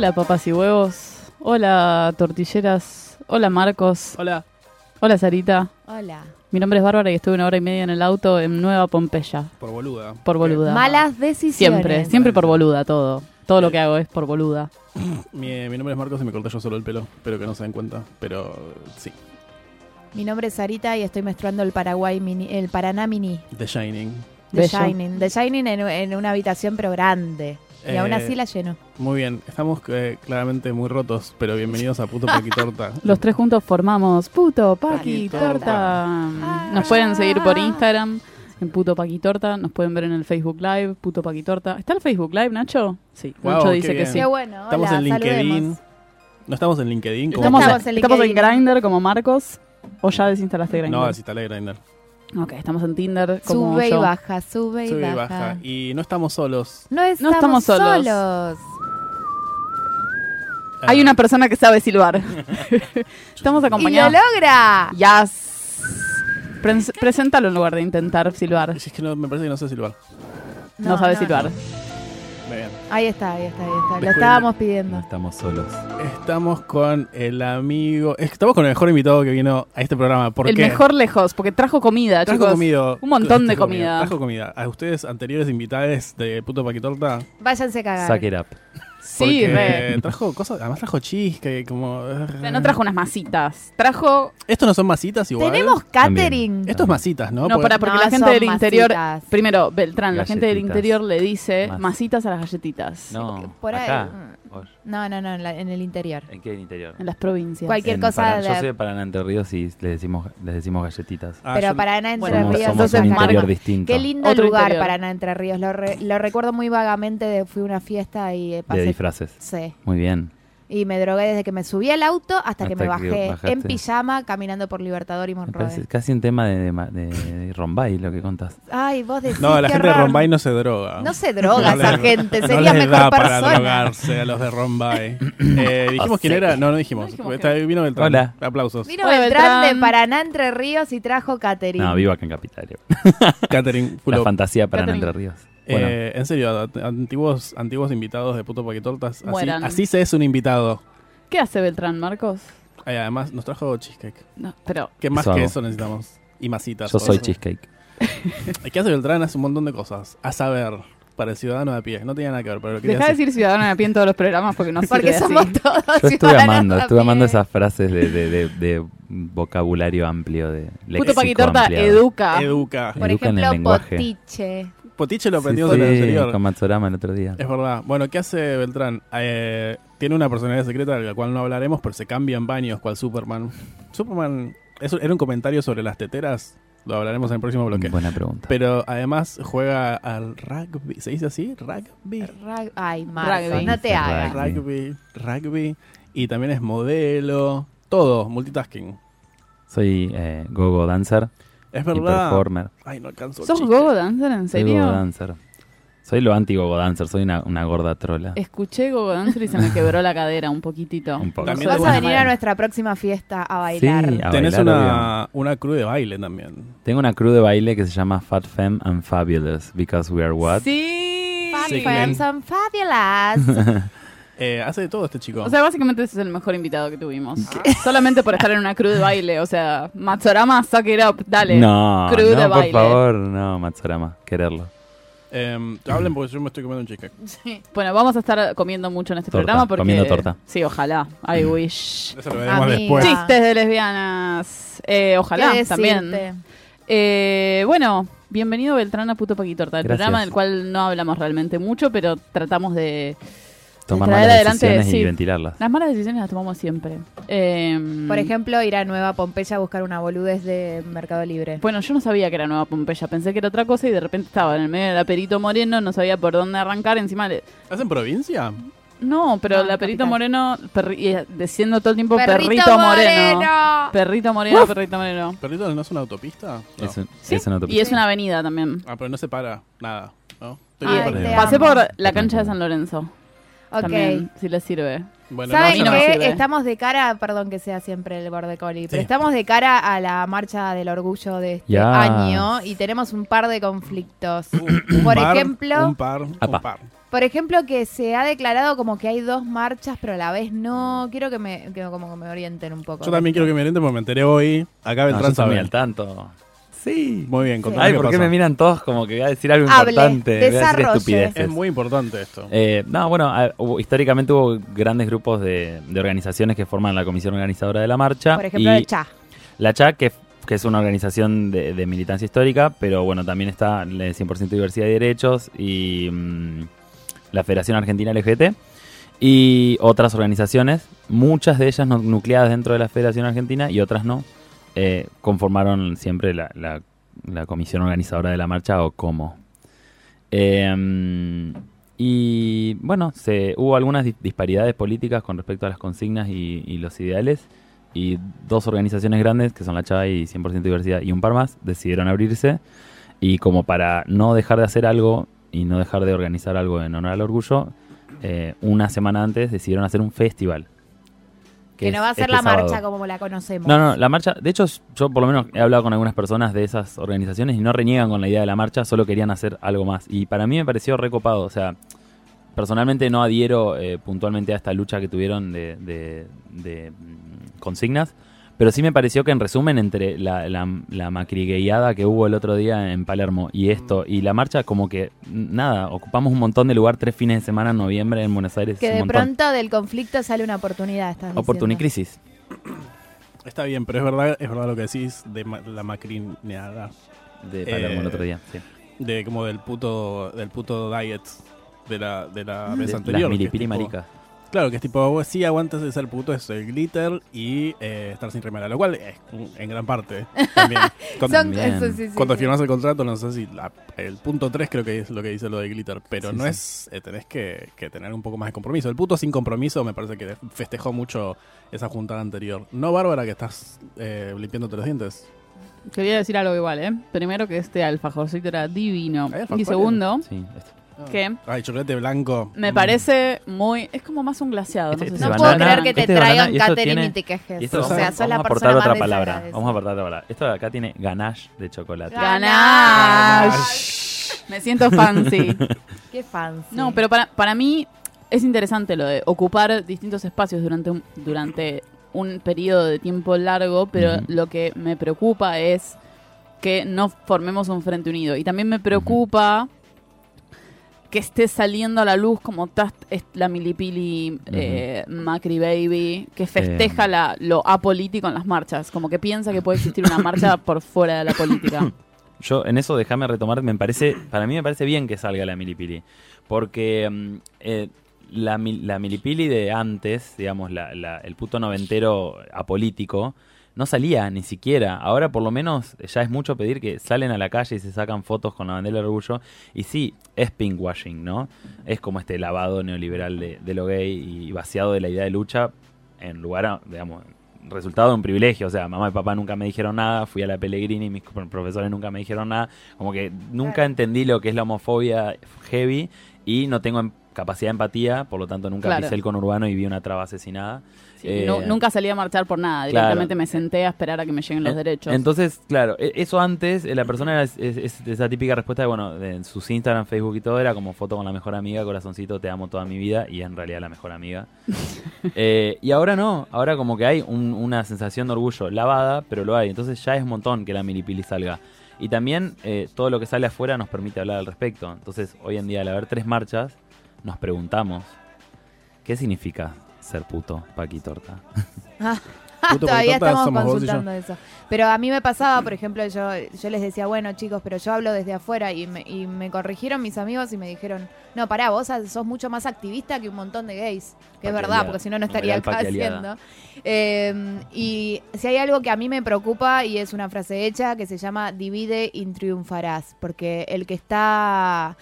Hola papas y huevos. Hola tortilleras. Hola Marcos. Hola. Hola Sarita. hola. Mi nombre es Bárbara y estuve una hora y media en el auto en Nueva Pompeya. Por boluda. Por boluda. Malas decisiones. Siempre, siempre por boluda todo. Todo lo que hago es por boluda. Mi, mi nombre es Marcos y me corté yo solo el pelo. Espero que no se den cuenta. Pero sí. Mi nombre es Sarita y estoy menstruando el Paraguay mini, el Paraná mini, The Shining. The Bello. Shining. The Shining en, en una habitación pero grande. Y aún Eh, así la lleno. Muy bien. Estamos eh, claramente muy rotos, pero bienvenidos a Puto Paquitorta. Los tres juntos formamos Puto Paqui Paqui Torta. Nos pueden seguir por Instagram en Puto Paqui Torta. Nos pueden ver en el Facebook Live, Puto Paqui Torta. ¿Está el Facebook Live, Nacho? Sí, Wow, Nacho dice que sí. Qué bueno. Estamos hola, en LinkedIn. saludemos. No estamos en LinkedIn. como- Estamos, estamos en, estamos en. Grindr como Marcos. ¿O ya desinstalaste Grindr? No, desinstalé Grindr. Ok, estamos en Tinder como Sube y yo. baja, sube y Sube y baja. baja. Y no estamos solos. No estamos, estamos solos. solos. Hay una persona que sabe silbar. Estamos Y lo acompañados. logra. Yes. Pres- preséntalo en lugar de intentar silbar. Si es que no, me parece que no sé silbar. No, sabe silbar. Muy bien. Ahí está, ahí está, ahí está. Lo estábamos pidiendo. No estamos solos. Estamos con el amigo. Estamos con el mejor invitado que vino a este programa. ¿Por El qué? mejor lejos, porque trajo comida, Trajo chicos. comido. Un montón de comida. Trajo comida. A ustedes, anteriores invitados de Puto Paquitorta. Váyanse a cagar. Suck it up. Sí, re. trajo cosas. Además, trajo cheesecake. Como. O sea, no trajo unas masitas. Trajo. Estos no son masitas igual. Tenemos catering. Esto es masitas, ¿no? No, Porque- para, porque No, la gente del interior. masitas. Primero, Beltrán, la gente del interior le dice Mas- masitas a las galletitas. No, Por ahí- acá. Vos, No, no, no, en, la- en el interior. ¿En qué interior? En las provincias. Cualquier En cosa Paraná- de- Yo soy de Paraná Entre Ríos y les decimos, les decimos galletitas. Ah, Pero yo- para Ana Entre Bueno, somos, Ríos. somos un interior distinto. Qué lindo Otro lugar interior. para Ana Entre Ríos. Lo, re- lo recuerdo muy vagamente. De, fui a una fiesta y eh, De pasé. disfraces. Sí. Muy bien. Y me drogué desde que me subí al auto hasta, que me bajé en pijama caminando por Libertador y Monroe. parece casi un tema de, de, de Rombay lo que contás. Ay, vos decís. No, la gente de. Rombay no se droga. No se droga No esa les- gente. no Sería les mejor da para drogarse a los de Rombay. Eh, dijimos quién era. No, no dijimos. No dijimos Está- vino Beltrán. Hola. Aplausos. Vino Hola, Beltrán, Beltrán. de Paraná Entre Ríos y trajo catering. No, vivo acá en Capital. Catering. full La fantasía para Catherine. Entre Ríos. Bueno, Eh, en serio, antiguos, antiguos invitados de Puto Paquitortas. Así, así se es un invitado. ¿Qué hace Beltrán, Marcos? Eh, además, nos trajo cheesecake. No, pero. ¿Qué más Eso que hago. eso necesitamos? Y masitas. yo soy Cosas. cheesecake. ¿Qué hace Beltrán? Hace un montón de cosas. A saber, para el ciudadano de a pie. No tenía nada que ver, pero lo quería Deja de decir. ciudadano de a pie en todos los programas porque no Porque así. somos todos Yo estuve amando, estuve amando esas frases de, de, de, de vocabulario amplio, de Puto Paquitorta ampliado. educa. Educa. Por Educa en el ejemplo, lenguaje. potiche. Potiche lo Sí, aprendimos sí, en el anterior. con Matsurama el otro día. Es verdad. Bueno, ¿qué hace Beltrán? Eh, tiene una personalidad secreta de la cual no hablaremos, pero se cambia en baños, cual Superman. Superman eso era un comentario sobre las teteras. Lo hablaremos en el próximo bloque. Buena pregunta. Pero además juega al rugby. ¿Se dice así? Rugby. Rag- Ay, Marco, Rugby. no te Sí, hagas. rugby. Rugby. Rugby. Y también es modelo. Todo, multitasking. Soy eh, gogo dancer Es y verdad. performer. Ay, no alcanzo. ¿Sos chiste. gogo dancer? ¿En Soy gogo serio? dancer. Soy lo anti gogo dancer, soy una, una gorda trola. Escuché gogo dancer y se me quebró la cadera un poquitito. Un poco. También Vas tengo a una venir a nuestra próxima fiesta a Sí, bailar. a Tenés bailar, una, una crew de baile también. Tengo una crew de baile que se llama Fat Femme and Fabulous because we are what? Sí. Fun Sí. friends and fabulous. Eh, hace de todo este chico. O sea, básicamente ese es el mejor invitado que tuvimos. Solamente por estar en una crew de baile. O sea, Matsorama, suck it up, dale. no, crew no, de por baile. favor, no, Matsurama, quererlo. Eh, hablen porque yo me estoy comiendo un cheesecake. Bueno, vamos a estar comiendo mucho en este Torta, programa porque... comiendo torta. Sí, ojalá. I wish. Eso lo veremos Amiga. después. Chistes de lesbianas. Eh, ojalá, ¿Qué también. Eh, bueno, bienvenido Beltrán a Puto Paquitorta, el Gracias. programa del cual no hablamos realmente mucho, pero tratamos de... Tomar malas adelante, decisiones y ventilarlas. Las malas decisiones las tomamos siempre. Eh, Por ejemplo, ir a Nueva Pompeya a buscar una boludez de Mercado Libre. Bueno, yo no sabía que era Nueva Pompeya, pensé que era otra cosa y de repente estaba en el medio de la Perito Moreno, no sabía por dónde arrancar, encima... le- ¿Estás en provincia? No, pero No, la Perito capital. Moreno, perri- y diciendo todo el tiempo Perrito, Moreno. Perrito Moreno, Perrito Moreno. ¿Perrito no es una autopista? No. Es, un- Sí, es una utopía. y es una avenida también. Ah, pero no se para nada, ¿no? Estoy Ay, bien. Pasé por la cancha de San Lorenzo. Ok. También, si les sirve. Bueno, ¿Saben no, sirve. Estamos de cara, perdón que sea siempre el borde coli, pero Sí. estamos de cara a la marcha del orgullo de este año y tenemos un par de conflictos. Un Por par, ejemplo, Un par, un par. por ejemplo que se ha declarado como que hay dos marchas, pero a la vez no. Quiero que me, que como que me orienten un poco. Yo también quiero que me orienten porque me enteré hoy. Acá No, Beltrán sabe. al tanto. Sí. Muy bien, contame Ay, ¿por qué me miran todos como que voy a decir algo Hable, importante? Voy a decir desarrolle. estupideces. Es muy importante esto. Eh, no, bueno, a- hubo- históricamente hubo grandes grupos de, de organizaciones que forman la comisión organizadora de la marcha. Por ejemplo, y el CHA. La CHAC, que, que es una organización de, de militancia histórica, pero bueno, también está la de 100% diversidad de derechos y mm, la Federación Argentina LGBT y otras organizaciones, muchas de ellas nucleadas dentro de la Federación Argentina y otras no, eh, conformaron siempre la, comisión organizadora de la marcha o como. Eh, y bueno, se, hubo algunas di- disparidades políticas con respecto a las consignas y, los ideales. Y dos organizaciones grandes, que son la CHA y 100% Diversidad y un par más, decidieron abrirse. Y como para no dejar de hacer algo y no dejar de organizar algo en honor al orgullo, eh, una semana antes decidieron hacer un festival. Que no va a ser este la marcha sábado. como la conocemos. No, no, la marcha, de hecho yo por lo menos he hablado con algunas personas de esas organizaciones y no reniegan con la idea de la marcha, solo querían hacer algo más. Y para mí me pareció recopado, o sea, personalmente no adhiero eh, puntualmente a esta lucha que tuvieron de, de- de, mm, consignas, pero sí me pareció que en resumen entre la, la, la macrigueada que hubo el otro día en Palermo y esto y la marcha como que mm, nada, ocupamos un montón de lugar tres fines de semana en noviembre en Buenos Aires. Que un de montón. pronto del conflicto sale una oportunidad. Estás Oportunicrisis. Está bien, pero es verdad, es verdad lo que decís de ma- la macrineada. De Palermo el Eh, otro día, sí. De como del puto, del puto diet de la, de la vez De- anterior. es milipili tipo- maricas. Claro, que es tipo, vos sí aguantas de ser puto, es el glitter y eh, estar sin remera, lo cual es en gran parte también. Cuando, Son, Bien. eso sí, sí, cuando sí. firmas el contrato, no sé si la- el punto 3 creo que es lo que dice lo de glitter, pero Sí, no sí. es, eh, tenés que, que tener un poco más de compromiso. El puto sin compromiso me parece que festejó mucho esa juntada anterior. No, Bárbara, que estás eh, limpiándote los dientes. Quería decir algo igual, ¿eh? Primero que este alfajorcito era divino. Y segundo, Sí, esto. Que Ay, chocolate blanco. me Mm. parece muy... Es como más un glaseado. Este- no sé este si puedo banana, creer que te este esto catering tiene- y te quejes. Y esto o sea, vamos, sos la vamos a persona aportar más otra de palabra. Vamos a aportar otra palabra. Esto de acá tiene ganache de chocolate. Ganache. Me siento fancy. Qué fancy. No, pero para, para mí es interesante lo de ocupar distintos espacios durante un, durante un periodo de tiempo largo, pero lo que me preocupa es que no formemos un frente unido. Y también me preocupa que esté saliendo a la luz como tas- es la milipili eh, Macri Baby, que festeja Eh. la, lo apolítico en las marchas, como que piensa que puede existir una marcha por fuera de la política. Yo en eso déjame retomar, me parece, para mí me parece bien que salga la milipili, porque mm, eh, la, la milipili de antes, digamos, la- la- el puto noventero apolítico, no salía ni siquiera. Ahora por lo menos ya es mucho pedir que salen a la calle y se sacan fotos con la bandera del orgullo. Y sí, es pinkwashing, ¿no? Es como este lavado neoliberal de, de lo gay y vaciado de la idea de lucha en lugar, a, digamos, resultado de un privilegio. O sea, mamá y papá nunca me dijeron nada, fui a la Pellegrini, mis pro- profesores nunca me dijeron nada. Como que nunca entendí lo que es la homofobia heavy y no tengo capacidad de empatía, por lo tanto nunca Claro. pisé el conurbano y vi una traba asesinada. Sí, Eh, nu- nunca salí a marchar por nada, claro. directamente me senté a esperar a que me lleguen los En- derechos. Entonces, claro, e- eso antes, eh, la persona era es, es- es esa típica respuesta de, bueno, en sus Instagram, Facebook y todo, era como foto con la mejor amiga, corazoncito, te amo toda mi vida, y en realidad la mejor amiga. Eh, y ahora no, ahora como que hay un- una sensación de orgullo lavada, pero lo hay. Entonces ya es un montón que la milipili salga. Y también eh, todo lo que sale afuera nos permite hablar al respecto. Entonces, hoy en día, al haber tres marchas, nos preguntamos, ¿qué significa ser puto, Paqui Torta? Puto Todavía Torta estamos consultando eso. Pero a mí me pasaba, por ejemplo, yo, yo les decía, bueno, chicos, pero yo hablo desde afuera y me, y me corrigieron mis amigos y me dijeron, no, pará, vos sos mucho más activista que un montón de gays. Que es verdad, porque si no, no estaría acá haciendo. Eh, y si hay algo que a mí me preocupa y es una frase hecha que se llama divide y triunfarás. Porque el que está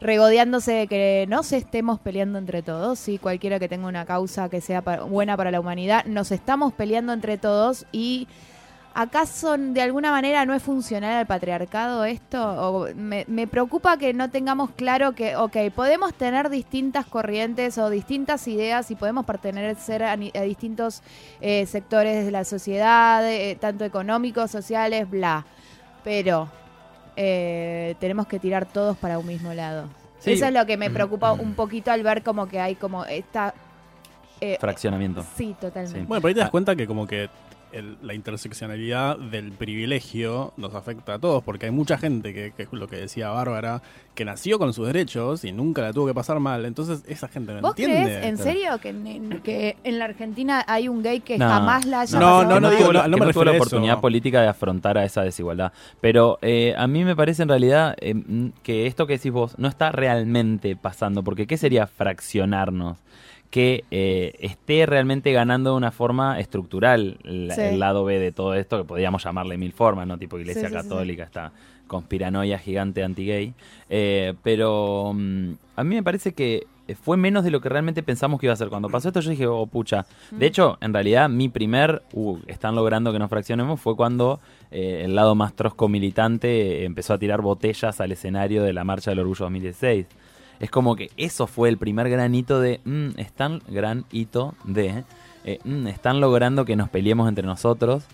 regodeándose de que no se estemos peleando entre todos, sí, cualquiera que tenga una causa que sea buena para la humanidad, nos estamos peleando entre todos y ¿acaso de alguna manera no es funcional al patriarcado esto? Me, preocupa que no tengamos claro que, ok, podemos tener distintas corrientes o distintas ideas y podemos pertenecer a, a distintos eh, sectores de la sociedad, eh, tanto económicos, sociales, bla, pero eh, tenemos que tirar todos para un mismo lado. Sí. Eso es lo que me preocupa un poquito al ver como que hay como esta... eh, Fraccionamiento. sí, totalmente. Sí. Bueno, pero ahí te das cuenta que como que el- la interseccionalidad del privilegio nos afecta a todos, porque hay mucha gente que, que es lo que decía Bárbara, que nació con sus derechos y nunca la tuvo que pasar mal. Entonces esa gente no ¿Vos entiende. crees en serio que, en- que en la Argentina hay un gay que No. jamás la haya No, no, no mal? digo- la, no me no refiero la a eso. oportunidad política de afrontar a esa desigualdad. Pero eh, a mí me parece en realidad eh, que esto que decís vos no está realmente pasando, porque ¿qué sería fraccionarnos? Que eh, esté realmente ganando de una forma estructural Sí. el lado B de todo esto, que podríamos llamarle mil formas, ¿no? Tipo Iglesia Sí, Católica, esta conspiranoia gigante anti-gay. Eh, pero mm, a mí me parece que fue menos de lo que realmente pensamos que iba a ser. Cuando pasó esto yo dije, oh pucha. De hecho, en realidad mi primer, uh, están logrando que nos fraccionemos, fue cuando eh, el lado más trosco militante empezó a tirar botellas al escenario de la Marcha del Orgullo 2016. Es como que eso fue el primer gran hito de, mm, están, gran hito de, eh, mm, están logrando que nos peleemos entre nosotros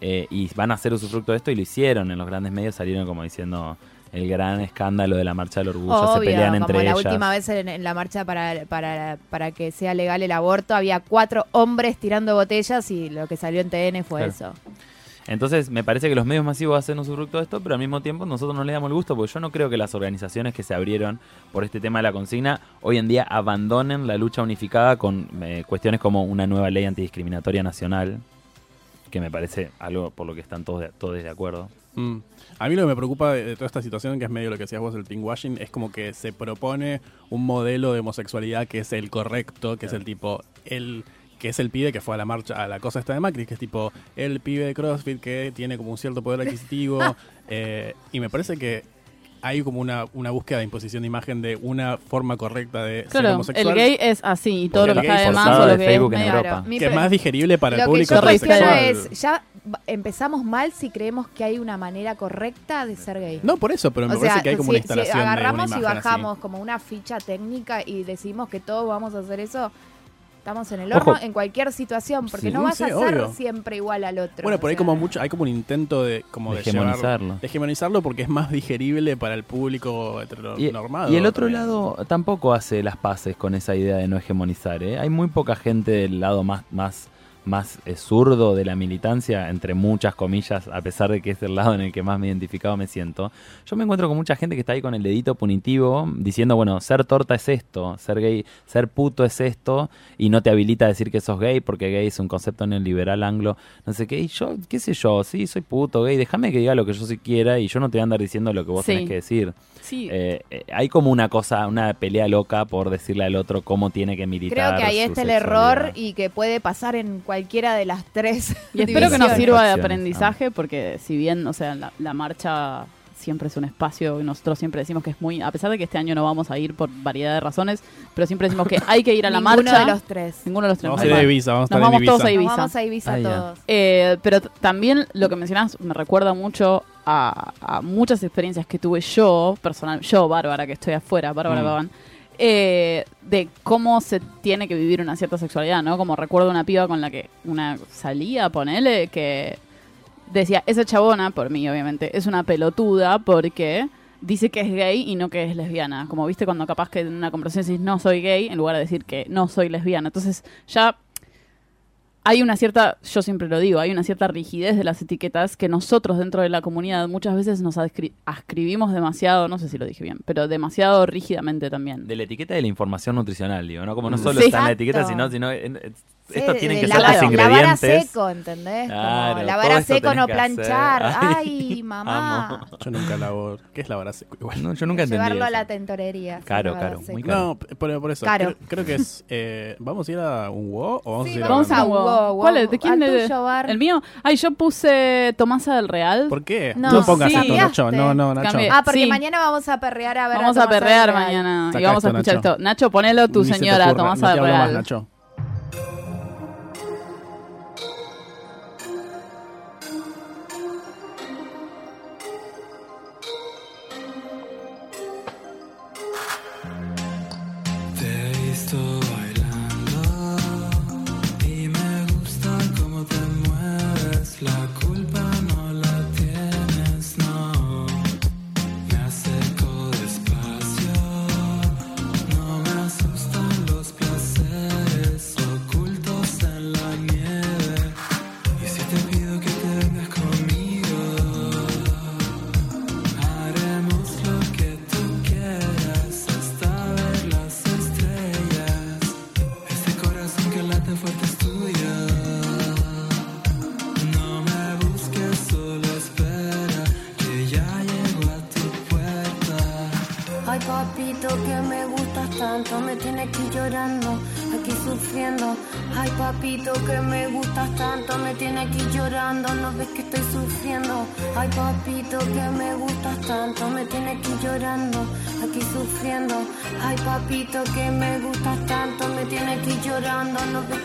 eh, y van a hacer usufructo de esto y lo hicieron. En los grandes medios salieron como diciendo el gran escándalo de la Marcha del Orgullo, se pelean como entre la ellas. última vez en, en la marcha para, para, para que sea legal el aborto, había cuatro hombres tirando botellas y lo que salió en TN fue Claro. eso. Entonces, me parece que los medios masivos hacen usufructo de esto, pero al mismo tiempo nosotros no le damos el gusto, porque yo no creo que las organizaciones que se abrieron por este tema de la consigna hoy en día abandonen la lucha unificada con eh, cuestiones como una nueva ley antidiscriminatoria nacional, que me parece algo por lo que están todos de, todos de acuerdo. Mm. A mí lo que me preocupa de, de toda esta situación, que es medio lo que decías vos del pinkwashing, es como que se propone un modelo de homosexualidad que es el correcto, que es el tipo, el que es el pibe que fue a la marcha, a la cosa esta de Macri, que es tipo el pibe de CrossFit que tiene como un cierto poder adquisitivo. eh, y me parece que hay como una, una búsqueda de imposición de imagen de una forma correcta de ser Claro, homosexual. el gay es así y todo Porque lo que el está de más forzado o lo de que Facebook es en Europa. que es más digerible para el Lo que público yo cuestiono heterosexual. es, ya empezamos mal si creemos que hay una manera correcta de ser gay. No, por eso, pero me o sea, parece que hay como una si- si, instalación de una agarramos y imagen así. bajamos como una ficha técnica y decimos que todos vamos a hacer eso, estamos en el Ojo. horno en cualquier situación, porque Sí. no vas Sí, a ser obvio. siempre igual al otro. Bueno, por o ahí sea, como mucho, hay como un intento de como De de, llevar- hegemonizarlo. de hegemonizarlo porque es más digerible para el público Y, heteronormado. y el otro también. lado tampoco hace las paces con esa idea de no hegemonizar. ¿eh? Hay muy poca gente del lado más, más, más eh, zurdo de la militancia, entre muchas comillas, a pesar de que es el lado en el que más me identificado me siento. Yo me encuentro con mucha gente que está ahí con el dedito punitivo, diciendo, bueno, ser torta es esto, ser gay, ser puto es esto, y no te habilita a decir que sos gay, porque gay es un concepto neoliberal anglo, no sé qué, y yo, qué sé yo, sí, soy puto, gay, déjame que diga lo que yo sí quiera, y yo no te voy a andar diciendo lo que vos Sí. tenés que decir. Sí, Eh, eh, hay como una cosa, una pelea loca por decirle al otro cómo tiene que militar. Creo que ahí está el error y que puede pasar en cualquiera de las tres. Y espero que nos sirva de aprendizaje porque si bien, o sea, la, la marcha siempre es un espacio y nosotros siempre decimos que es muy, a pesar de que este año no vamos a ir por variedad de razones, pero siempre decimos que hay que ir a la Ninguno marcha. de los tres. Ninguno de los tres. Vamos a ir a Ibiza, vamos a Nos vamos todos a Ibiza. Nos vamos a Ibiza Ah, todos. Eh, pero también lo que mencionás me recuerda mucho a, a muchas experiencias que tuve yo, personal, yo, Bárbara, que estoy afuera, Bárbara Mm. Paván, eh, de cómo se tiene que vivir una cierta sexualidad, ¿no? Como recuerdo una piba con la que una salía, ponele, que decía, esa chabona, por mí obviamente, es una pelotuda porque dice que es gay y no que es lesbiana. Como viste cuando capaz que en una conversación decís no soy gay, en lugar de decir que no soy lesbiana. Entonces ya hay una cierta, yo siempre lo digo, hay una cierta rigidez de las etiquetas que nosotros dentro de la comunidad muchas veces nos adscri- ascribimos demasiado, no sé si lo dije bien, pero demasiado rígidamente también. De la etiqueta de la información nutricional, digo, ¿no? Como no Mm. solo Sí. está en la etiqueta, sino, sino en- estos tienen que la ser vara- los La vara ingredientes. seco, ¿entendés? Claro, Como la todo vara eso seco no planchar. Ay, Ay, mamá. amo. Yo nunca lavo. ¿Qué es la vara seco? Igual. No, yo nunca entendí Llevarlo a la tentorería. Caro, muy caro. No, por, por eso. Caro. Creo, creo que es. eh, ¿Vamos a ir a un WoW o vamos Sí, a ir a vamos a un. ¿Cuál es? ¿De quién Bar. El mío. Ay, yo puse Tomasa del Real. ¿Por qué? No, No, pongas sí. esto, Nacho. No, no, Nacho. Cambié. Ah, porque Sí. mañana vamos a perrear a ver Vamos a perrear mañana y vamos a esto, escuchar Nacho. esto. Nacho, ponelo tu señora, Tomasa del Real. Nacho.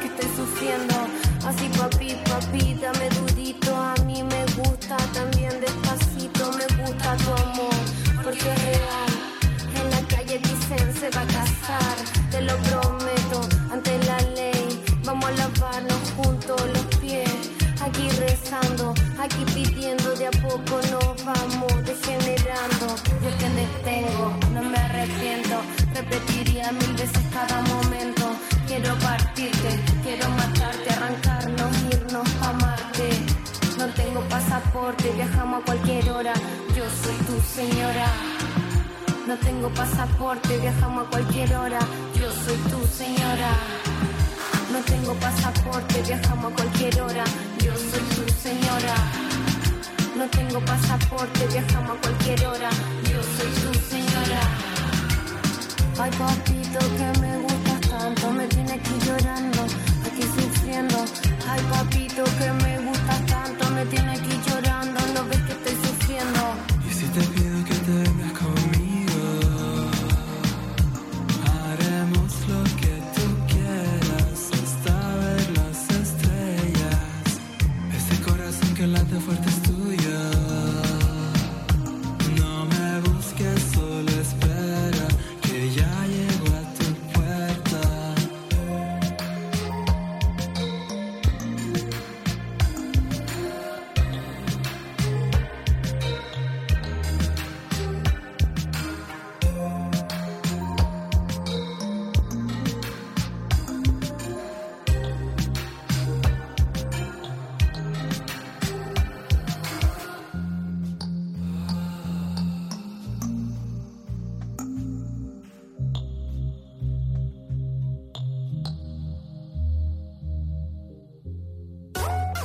Estoy sufriendo. Así papi, papi, dame durito, a mí me gusta también despacito, me gusta tu amor, porque es real. En la calle dicen se va a casar, te lo prometo, ante la ley. Vamos a lavarnos juntos los pies, aquí rezando, aquí pidiendo de a poco nos vamos degenerando. Yo que te tengo, no me arrepiento, repetiría mil veces cada momento. Quiero partirte, quiero matarte, arrancarnos, irnos a Marte. No tengo pasaporte, viajamos a cualquier hora, yo soy tu señora. No tengo pasaporte, viajamos a cualquier hora. Yo soy tu señora. No tengo pasaporte, viajamos a cualquier hora. Yo soy tu señora. No tengo pasaporte, viajamos a cualquier hora. Yo soy tu señora. Ay papito que me gustas tanto, me tiene aquí llorando, aquí sufriendo. Ay papito que me gustas tanto, me tiene aquí llorando, no ves que estoy sufriendo. Y si te pido que te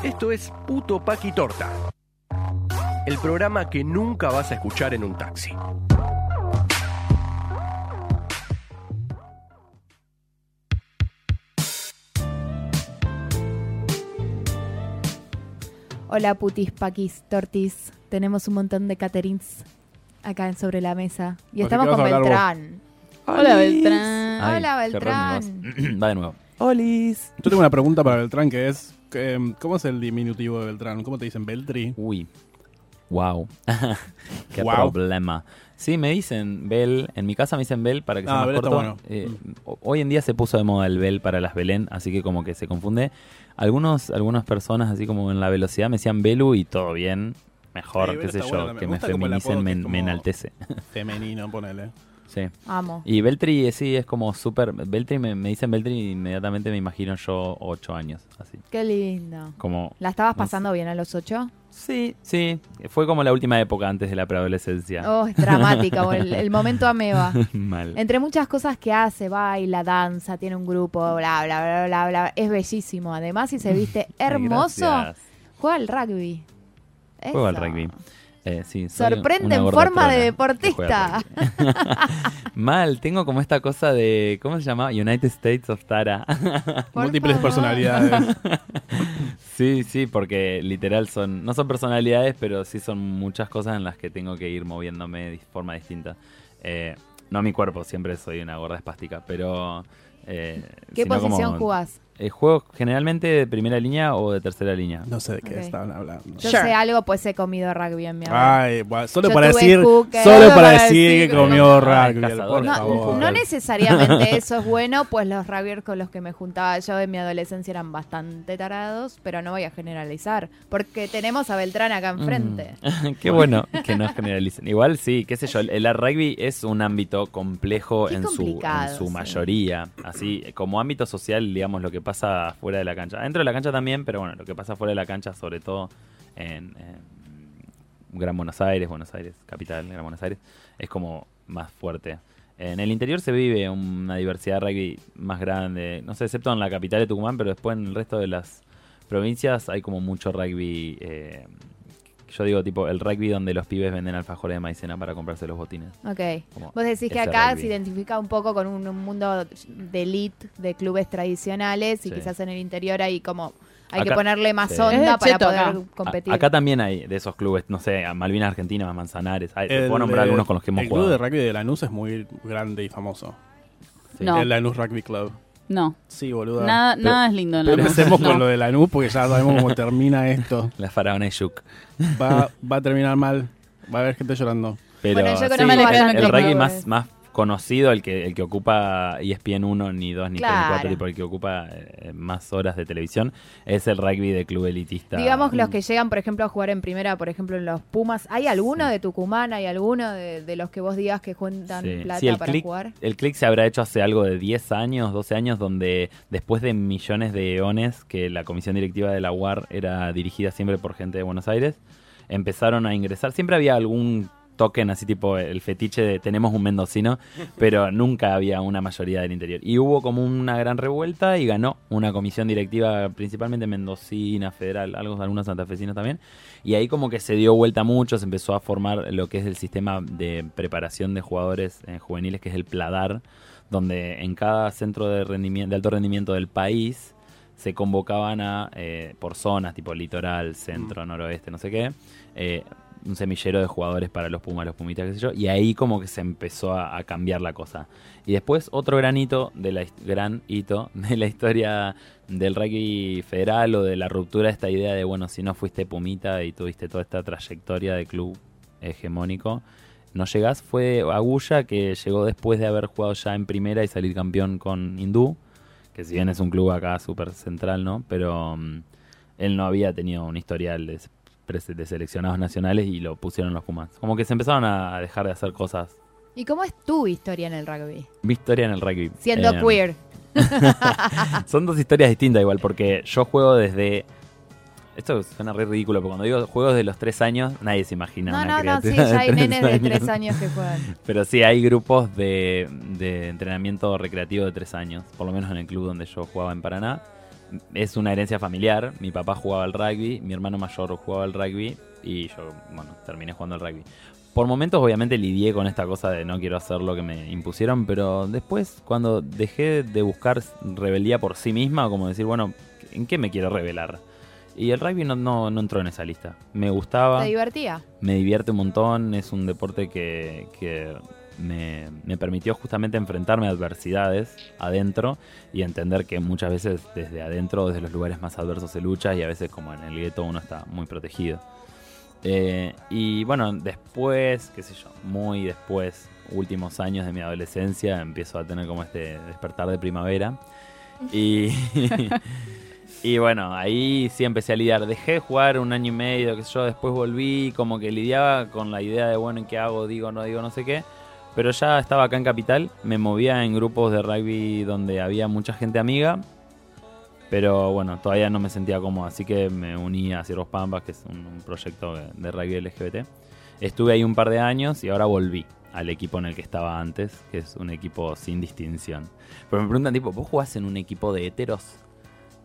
Esto es Puto Paqui Torta. El programa que nunca vas a escuchar en un taxi. Hola putis, paquis, tortis. Tenemos un montón de caterings acá en sobre la mesa. Y ¿Por qué estamos con? Beltrán. Hola, Beltrán. Ay, Hola, Beltrán. Va de nuevo. Olis. Yo tengo una pregunta para Beltrán que es: ¿cómo es el diminutivo de Beltrán? ¿Cómo te dicen Beltri? Uy. Wow. Qué Wow. problema. Sí, me dicen Bel. En mi casa me dicen Bel para que sea Ah, más Bel está corto. bueno. Eh, ho- Hoy en día se puso de moda el Bel para las Belén, así que como que se confunde. Algunos, algunas personas, así como en la velocidad, me decían Belu y todo bien. Mejor, Sí, qué sé yo, que Me feminicen, me, me enaltece. Femenino, ponele. Sí. Amo. Y Beltri eh, sí es como súper. Beltri me, me dicen Beltri y inmediatamente me imagino yo ocho años. Así. Qué lindo. Como. ¿La estabas no sé. pasando bien a los ocho? Sí, sí. Fue como la última época antes de la preadolescencia. Oh, es dramática, el, el momento ameba. Mal. Entre muchas cosas que hace, baila, danza, tiene un grupo, bla, bla, bla, bla, bla. Es bellísimo. Además, si se viste hermoso, juega al rugby. Juego al rugby. Eh, sí, Sorprende en forma de deportista. Mal, tengo como esta cosa de. ¿Cómo se llama? United States of Tara. Múltiples favor. personalidades. sí, sí, porque literal son. No son personalidades, pero sí son muchas cosas en las que tengo que ir moviéndome de forma distinta. Eh, no mi cuerpo, siempre soy una gorda espástica, pero. eh, ¿Qué sino como- posición jugás? Eh, juego generalmente de primera línea o de tercera línea. No sé de qué Ok. estaban hablando. Yo Sure. sé algo, pues he comido rugby en mi haber. Ay, bueno, solo Yo para tuve decir, hooker. solo para decir que comió rugby, por No, favor. no necesariamente eso es bueno, pues los rugbyers con los que me juntaba yo en mi adolescencia eran bastante tarados, pero no voy a generalizar, porque tenemos a Beltrán acá Mm. enfrente. Qué bueno que no generalicen. Igual sí, qué sé yo, el, el rugby es un ámbito complejo Qué en su, en complicado, su sí. mayoría. Así, como ámbito social, digamos, lo que pasa fuera de la cancha. Dentro de la cancha también, pero bueno, lo que pasa fuera de la cancha, sobre todo en, Gran Buenos Aires, Buenos Aires, capital, Gran Buenos Aires, es como más fuerte. En el interior se vive una diversidad de rugby más grande, no sé, excepto en la capital de Tucumán, pero después en el resto de las provincias hay como mucho rugby. eh, yo digo, tipo, el rugby donde los pibes venden alfajores de maicena para comprarse los botines. Ok. Como Vos decís que acá rugby. se identifica un poco con un, un mundo de elite, de clubes tradicionales, y Sí. quizás en el interior hay como... Hay que ponerle más sí. Onda de para cheto poder acá. competir. A- acá también hay de esos clubes, no sé, a Malvinas Argentinas, Manzanares. Hay, te El puedo nombrar algunos con los que hemos El club jugado. de rugby de Lanús es muy grande y famoso. Sí. No. El Lanús Rugby Club. No, Sí, boludo. nada, Pero- nada es lindo en la empecemos No. con lo de Lanús porque ya sabemos cómo termina esto. La faraona y Yuk. Va, va a terminar mal. Va a haber gente llorando. Pero Bueno, yo sí, el, bastante el rugby más, más conocido, el que, el que ocupa ESPN 1, ni 2, ni 3, ni Claro. 4, tipo el que ocupa eh, más horas de televisión, es el rugby de club elitista. Digamos los que llegan, por ejemplo, a jugar en primera, por ejemplo, en los Pumas. ¿Hay alguno de Tucumán? ¿Hay alguno de, de los que vos digas que juntan Sí. plata Sí, el para click, jugar? El click se habrá hecho hace algo de 10 años, 12 años, donde después de millones de eones, que la comisión directiva de la UAR era dirigida siempre por gente de Buenos Aires, empezaron a ingresar. Siempre había algún token así tipo el fetiche de tenemos un mendocino, pero nunca había una mayoría del interior. Y hubo como una gran revuelta y ganó una comisión directiva principalmente mendocina, federal, algo, algunos santafesinos también. Y ahí como que se dio vuelta mucho, se empezó a formar lo que es el sistema de preparación de jugadores eh, juveniles, que es el PLADAR, donde en cada centro de, rendimiento, de alto rendimiento del país se convocaban a, eh, por zonas, tipo litoral, centro, noroeste, no sé qué, eh, un semillero de jugadores para los Pumas, los Pumitas, qué sé yo, y ahí como que se empezó a, cambiar la cosa. Y después otro gran hito de la, gran hito de la historia del rugby federal o de la ruptura de esta idea de, bueno, si no fuiste Pumita y tuviste toda esta trayectoria de club hegemónico, no llegás, fue Agulla que llegó después de haber jugado ya en primera y salir campeón con Hindú, que si bien es un club acá súper central, ¿no? Pero mm, él no había tenido un historial de, de seleccionados nacionales y lo pusieron los Pumas. Como que se empezaron a dejar de hacer cosas. ¿Y cómo es tu historia en el rugby? Mi historia en el rugby. Siendo Eh, queer. Son dos historias distintas igual, porque yo juego desde... Esto suena re ridículo, pero cuando digo juego desde los tres años, nadie se imagina No, una no, no, sí, ya hay nenes de tres años que juegan. Pero sí, hay grupos de, de entrenamiento recreativo de tres años, por lo menos en el club donde yo jugaba en Paraná. Es una herencia familiar, mi papá jugaba al rugby, mi hermano mayor jugaba al rugby y yo, bueno, terminé jugando al rugby. Por momentos obviamente lidié con esta cosa de no quiero hacer lo que me impusieron, pero después cuando dejé de buscar rebeldía por sí misma, como decir, bueno, ¿en qué me quiero rebelar? Y el rugby no, no, no entró en esa lista. Me gustaba ¿Te divertía? me divierte un montón, es un deporte que, que me, permitió justamente enfrentarme a adversidades adentro y entender que muchas veces desde adentro, desde los lugares más adversos se lucha y a veces como en el gueto uno está muy protegido. Eh, y bueno, después, qué sé yo, muy después, últimos años de mi adolescencia, empiezo a tener como este despertar de primavera. Y, y bueno, ahí sí empecé a lidiar. Dejé de jugar un año y medio, qué sé yo, después volví, como que lidiaba con la idea de, bueno, ¿qué hago? Digo, no digo, no sé qué. Pero ya estaba acá en Capital, me movía en grupos de rugby donde había mucha gente amiga, pero bueno, todavía no me sentía cómodo, así que me uní a Ciervos Pampas, que es un, proyecto de, de rugby LGBT. Estuve ahí un par de años y ahora volví al equipo en el que estaba antes, que es un equipo sin distinción. Pero me preguntan, tipo, ¿vos jugás en un equipo de heteros?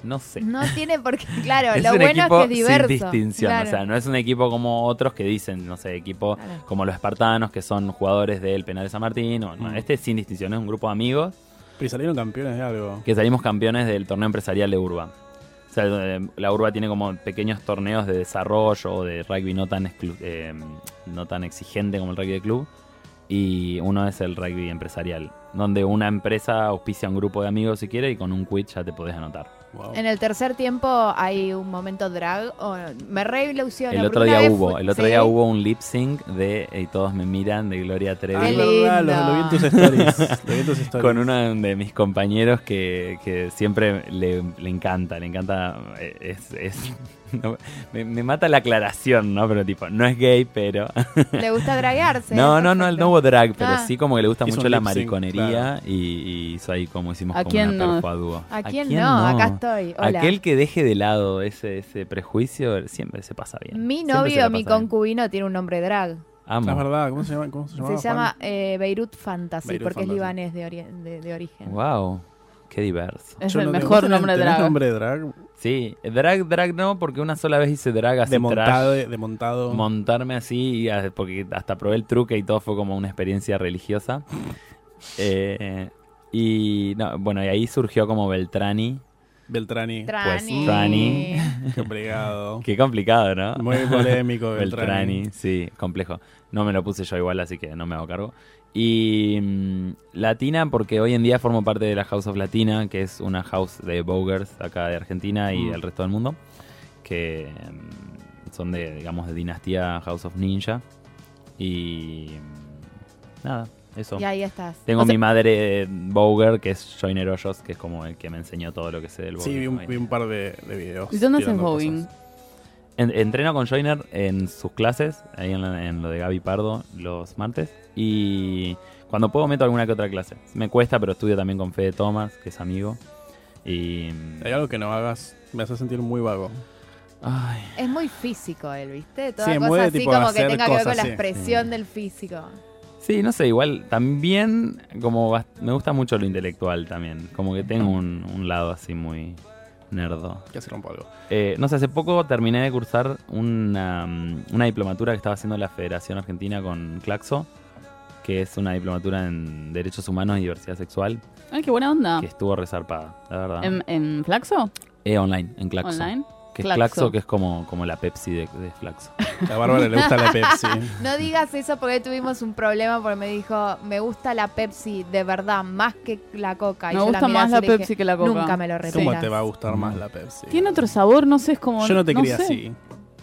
No sé. No tiene por qué. Claro, es lo un bueno es que es diverso. sin distinción. Claro. O sea, no es un equipo como otros que dicen, no sé, equipo Claro. como los espartanos, que son jugadores del Penal de San Martín. o- no, Mm. Este es sin distinción, es un grupo de amigos Pero salieron campeones de algo. que salimos campeones del torneo empresarial de Urba. O sea, eh, la Urba tiene como pequeños torneos de desarrollo o de rugby no tan, exclu- eh, no tan exigente como el rugby de club. Y uno es el rugby empresarial, donde una empresa auspicia a un grupo de amigos si quiere y con un quit ya te podés anotar. Wow. En el tercer tiempo hay un momento drag. o- me re ilusiona. El otro día hubo, el otro ¿sí? día hubo un lip sync de Y todos me miran de Gloria Trevi. Es Qué verdad, lo, lo vi en tus stories. Lo vi en tus stories. con uno de mis compañeros que, que siempre le, le encanta, le encanta, eh, es, es- no, me, me mata la aclaración, ¿no? Pero tipo, no es gay, pero... Le gusta draguearse. no, no, no, no hubo drag, pero Ah. sí como que le gusta Hizo mucho la mariconería claro. y, y hizo ahí como hicimos ¿A como quién una no? a dúo. ¿A quién, no? Acá estoy. Hola. Aquel que deje de lado ese, ese prejuicio siempre se pasa bien. Mi novio, mi bien. concubino, tiene un nombre drag. Amo. Es verdad, ¿cómo se llama? ¿Cómo se, llama eh, Beirut Fantasy, Beirut porque Fantasy. es libanés de, ori- de- de origen. Wow, qué diverso. Es Yo el no mejor ¿vos tenés- nombre tenés drag. nombre de drag? Sí, drag, drag no, porque una sola vez hice drag así De montado, trash. de montado. montarme así, y, porque hasta probé el truque y todo fue como una experiencia religiosa. Eh, y no, bueno, y ahí surgió como Beltrani. Beltrani. Trani. Trani. Qué complicado. Qué complicado, ¿no? Muy polémico, Beltrani. Beltrani, sí, complejo. No me lo puse yo igual, así que no me hago cargo. Y mm, Latina, porque hoy en día formo parte de la House of Latina, que es una house de Bogers acá de Argentina y Mm. del resto del mundo, que mm, son de, digamos, de dinastía House of Ninja. Y nada, eso. Y ahí estás. Tengo O sea- mi madre Boger, que es Joiner Hoyos, que es como el que me enseñó todo lo que sé del Boger. Sí, vi un, hoy. vi un par de, de videos. ¿Y dónde haces bowling? cosas. En- entreno con Joiner en sus clases, ahí en, la- en lo de Gaby Pardo los martes. Y cuando puedo meto alguna que otra clase. Me cuesta, pero estudio también con Fede Thomas, que es amigo. Y. Hay algo que no hagas, me hace sentir muy vago. Ay, Es muy físico él, ¿viste? Toda Sí, cosa muy de así tipo como que tenga que ver con la expresión Sí. del físico. Sí, no sé, igual también como bast- me gusta mucho lo intelectual también. Como que tengo un, un lado así muy nerdo. Que se rompa algo. Eh, no sé, hace poco terminé de cursar una, mm, una diplomatura que estaba haciendo la Federación Argentina con Claxo, que es una diplomatura en Derechos Humanos y Diversidad Sexual, Ay, qué buena onda. que estuvo resarpada, la verdad. ¿En, en Flaxo? Eh, online, en Claxo. ¿Online? Que es Claxo. Claxo, que es como, como la Pepsi de, de Flaxo. A Bárbara le gusta la Pepsi. No digas eso porque tuvimos un problema porque me dijo, me gusta la Pepsi de verdad más que la coca. Y Me yo gusta miré más así la y le dije, Pepsi que la coca. Nunca me lo repitas. ¿Cómo te va a gustar más la Pepsi? Tiene otro sabor, no sé, es como... Yo no te quería sé. así.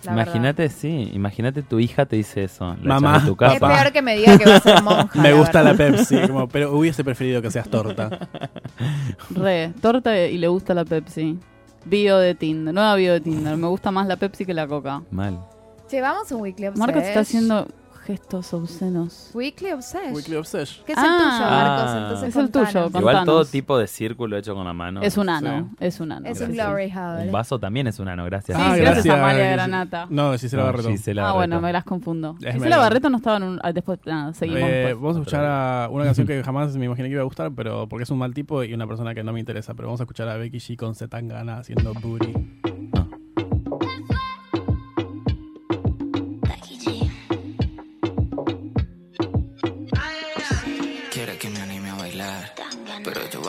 la verdad. Imagínate, sí, imagínate tu hija te dice eso. La Mamá, tu Es papá. peor que me diga que va a ser monja. Me gusta la verdad. Pepsi, como, pero hubiese preferido que seas torta. Re, torta y le gusta la Pepsi. Bio de Tinder, nueva bio de Tinder. Me gusta más la Pepsi que la coca. Mal. Che, vamos a un Weekly. Marcos está haciendo gestos obscenos. Weekly Obsession. Weekly Obsession. ¿Qué es el Ah. tuyo, Marcos? Ah. Entonces Es el tuyo, contanos. con- Igual todo tipo de círculo hecho con la mano. Es un ano, es un ano. Es un Gracias. glory hole. Un vaso también es un ano, gracias. Sí, Ah, gracias, gracias. a Amalia Granata. No, Gisela No, Barreto. Gisela ah, Barreto. bueno, me las confundo. Es Gisela Barreto no estaba en un... ah, después, nada, seguimos. Eh, vamos a escuchar a una canción que jamás me imaginé que iba a gustar, pero porque es un mal tipo y una persona que no me interesa. Pero vamos a escuchar a Becky G con Zetangana haciendo booty.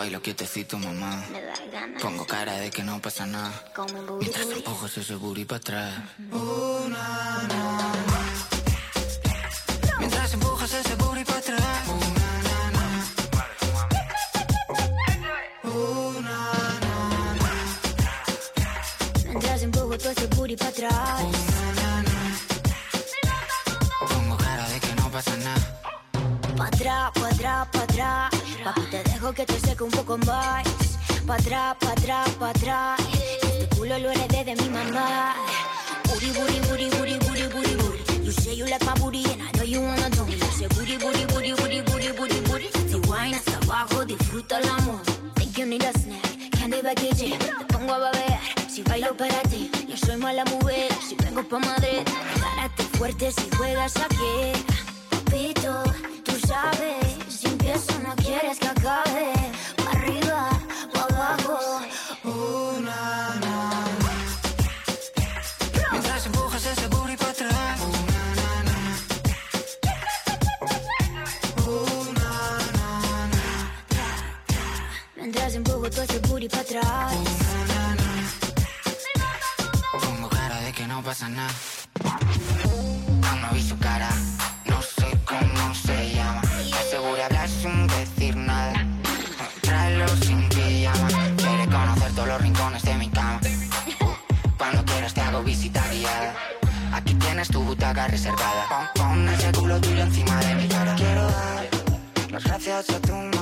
Bailo quietecito, mamá. Pongo cara de que no pasa nada. Mientras empujo ese booty para atrás. Uh, na, na, na. Mientras empujas ese booty para atrás. Na. Mientras empujo todo ese booty para atrás. Pongo cara de que no pasa nada. Pa' atrás, pa' atrás, pa' atrás. Papi, te dejo que te seque un poco más. Pa' atrás, pa' atrás, pa' atrás. Este culo lo heredé de mi mamá. Booty, booty, booty, booty, booty, booty, booty. You say you like my booty and I know you wanna do me. You say booty, booty, booty, booty, booty, wine hasta abajo, disfruta el amor. Think you need a snack, candy package. Te pongo a babear, si bailo para ti. Yo soy mala mujer, si vengo pa' Madrid. Párate fuerte si juegas aquí. Papito, sabes, si empiezo no quieres que acabe. Pa' arriba, pa' abajo. Oh, na, na. Mientras empujas ese booty para atrás. Mientras empujo todo ese booty para atrás. Pongo cara de que no pasa nada. Aún no vi su cara, reservada. Pon, pon ese culo tuyo encima de mi cara. Quiero dar las gracias a tu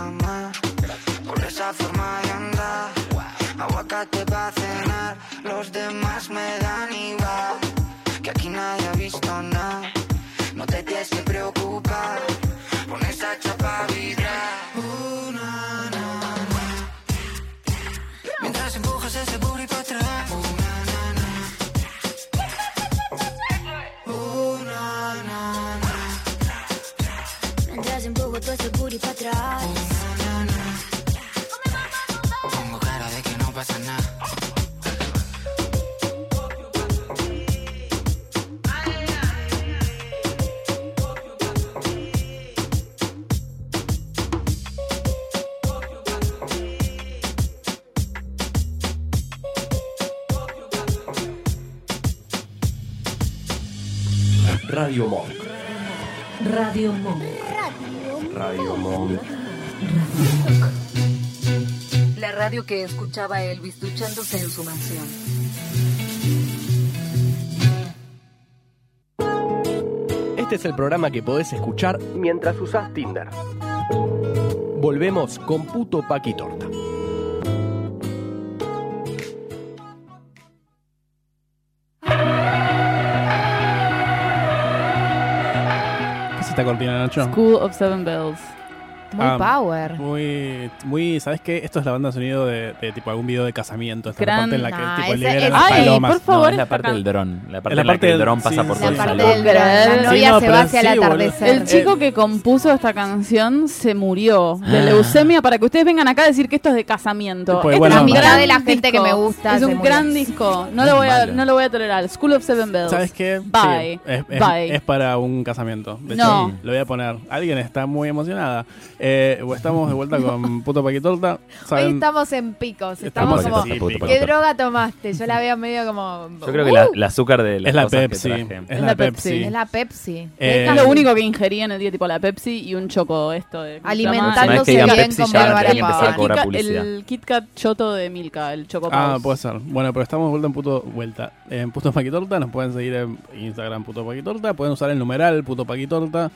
escuchaba a Elvis duchándose en su mansión. Este es el programa que podés escuchar mientras usás Tinder. Volvemos con Puto Paqui Torta. ¿Qué es esta cortina, Nacho? School of Seven Bells. Muy Ah, power. Muy, muy, ¿sabes qué? Esto es la banda de sonido de, de tipo algún video de casamiento. Esta Gran- parte en la que Nah, tipo ese- liberan ese- las Ay, palomas. por favor, no, es la parte del dron. La parte la en la parte que el dron pasa sí, por todo el salón. del dron. La Sí, novia no, se pero va hacia el sí, boludo. atardecer. El chico que compuso esta canción se murió de leucemia para que ustedes vengan acá a decir que esto es de casamiento. Este igual es La mitad de la gente que me gusta Es un murió. gran disco. No lo voy a, no lo voy a tolerar. School of Seven Bells. ¿Sabes qué? Bye. es, es- Bye. es para un casamiento. De hecho, lo voy a poner. Alguien está muy emocionada. Eh, o estamos de vuelta con Puto Paquitorta. Hoy ¿Saben? estamos en picos. Estamos Estamos como. ¿Qué ¿Qué Paquitorta. droga tomaste? Yo la veo medio como. Yo creo que la, Uh, el azúcar de las Es la cosas que Pepsi. traje. Es la Pepsi. Es la Pepsi. Eh, Es lo único que ingería en el día, tipo la Pepsi y un choco esto de... Alimentándose bien Pepsi con Bárbara el Kit Kat Choto de Milka, el Choco Ah, puede ser. Bueno, pero estamos de vuelta en Puto Vuelta. En Puto Paquitorta. Nos pueden seguir en Instagram Puto Paquitorta. Pueden usar el numeral Puto Paquitorta.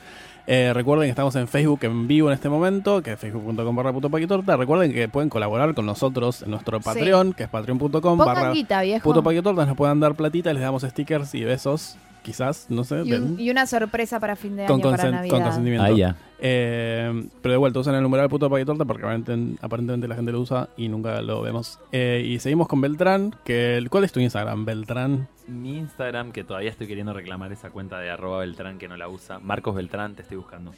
Eh, recuerden que estamos en Facebook en vivo en este momento, que es facebook.com barra Puto Paquitorta. Recuerden que pueden colaborar con nosotros en nuestro Patreon, que es patreon.com barra guita, viejo. Puto Paquitorta. Nos pueden dar platita, les damos stickers y besos, quizás, no sé. Y, un- de- y una sorpresa para fin de con, año, para consen- Navidad. con consentimiento. Ahí ya. Eh, pero de vuelta, usan el numeral puto paquitorta porque aparentemente, aparentemente la gente lo usa y nunca lo vemos. Eh, y seguimos con Beltrán. Que, el- ¿Cuál es tu Instagram, Beltrán? Mi Instagram, que todavía estoy queriendo reclamar esa cuenta de arroba Beltrán que no la usa. Marcos Beltrán, te estoy buscando.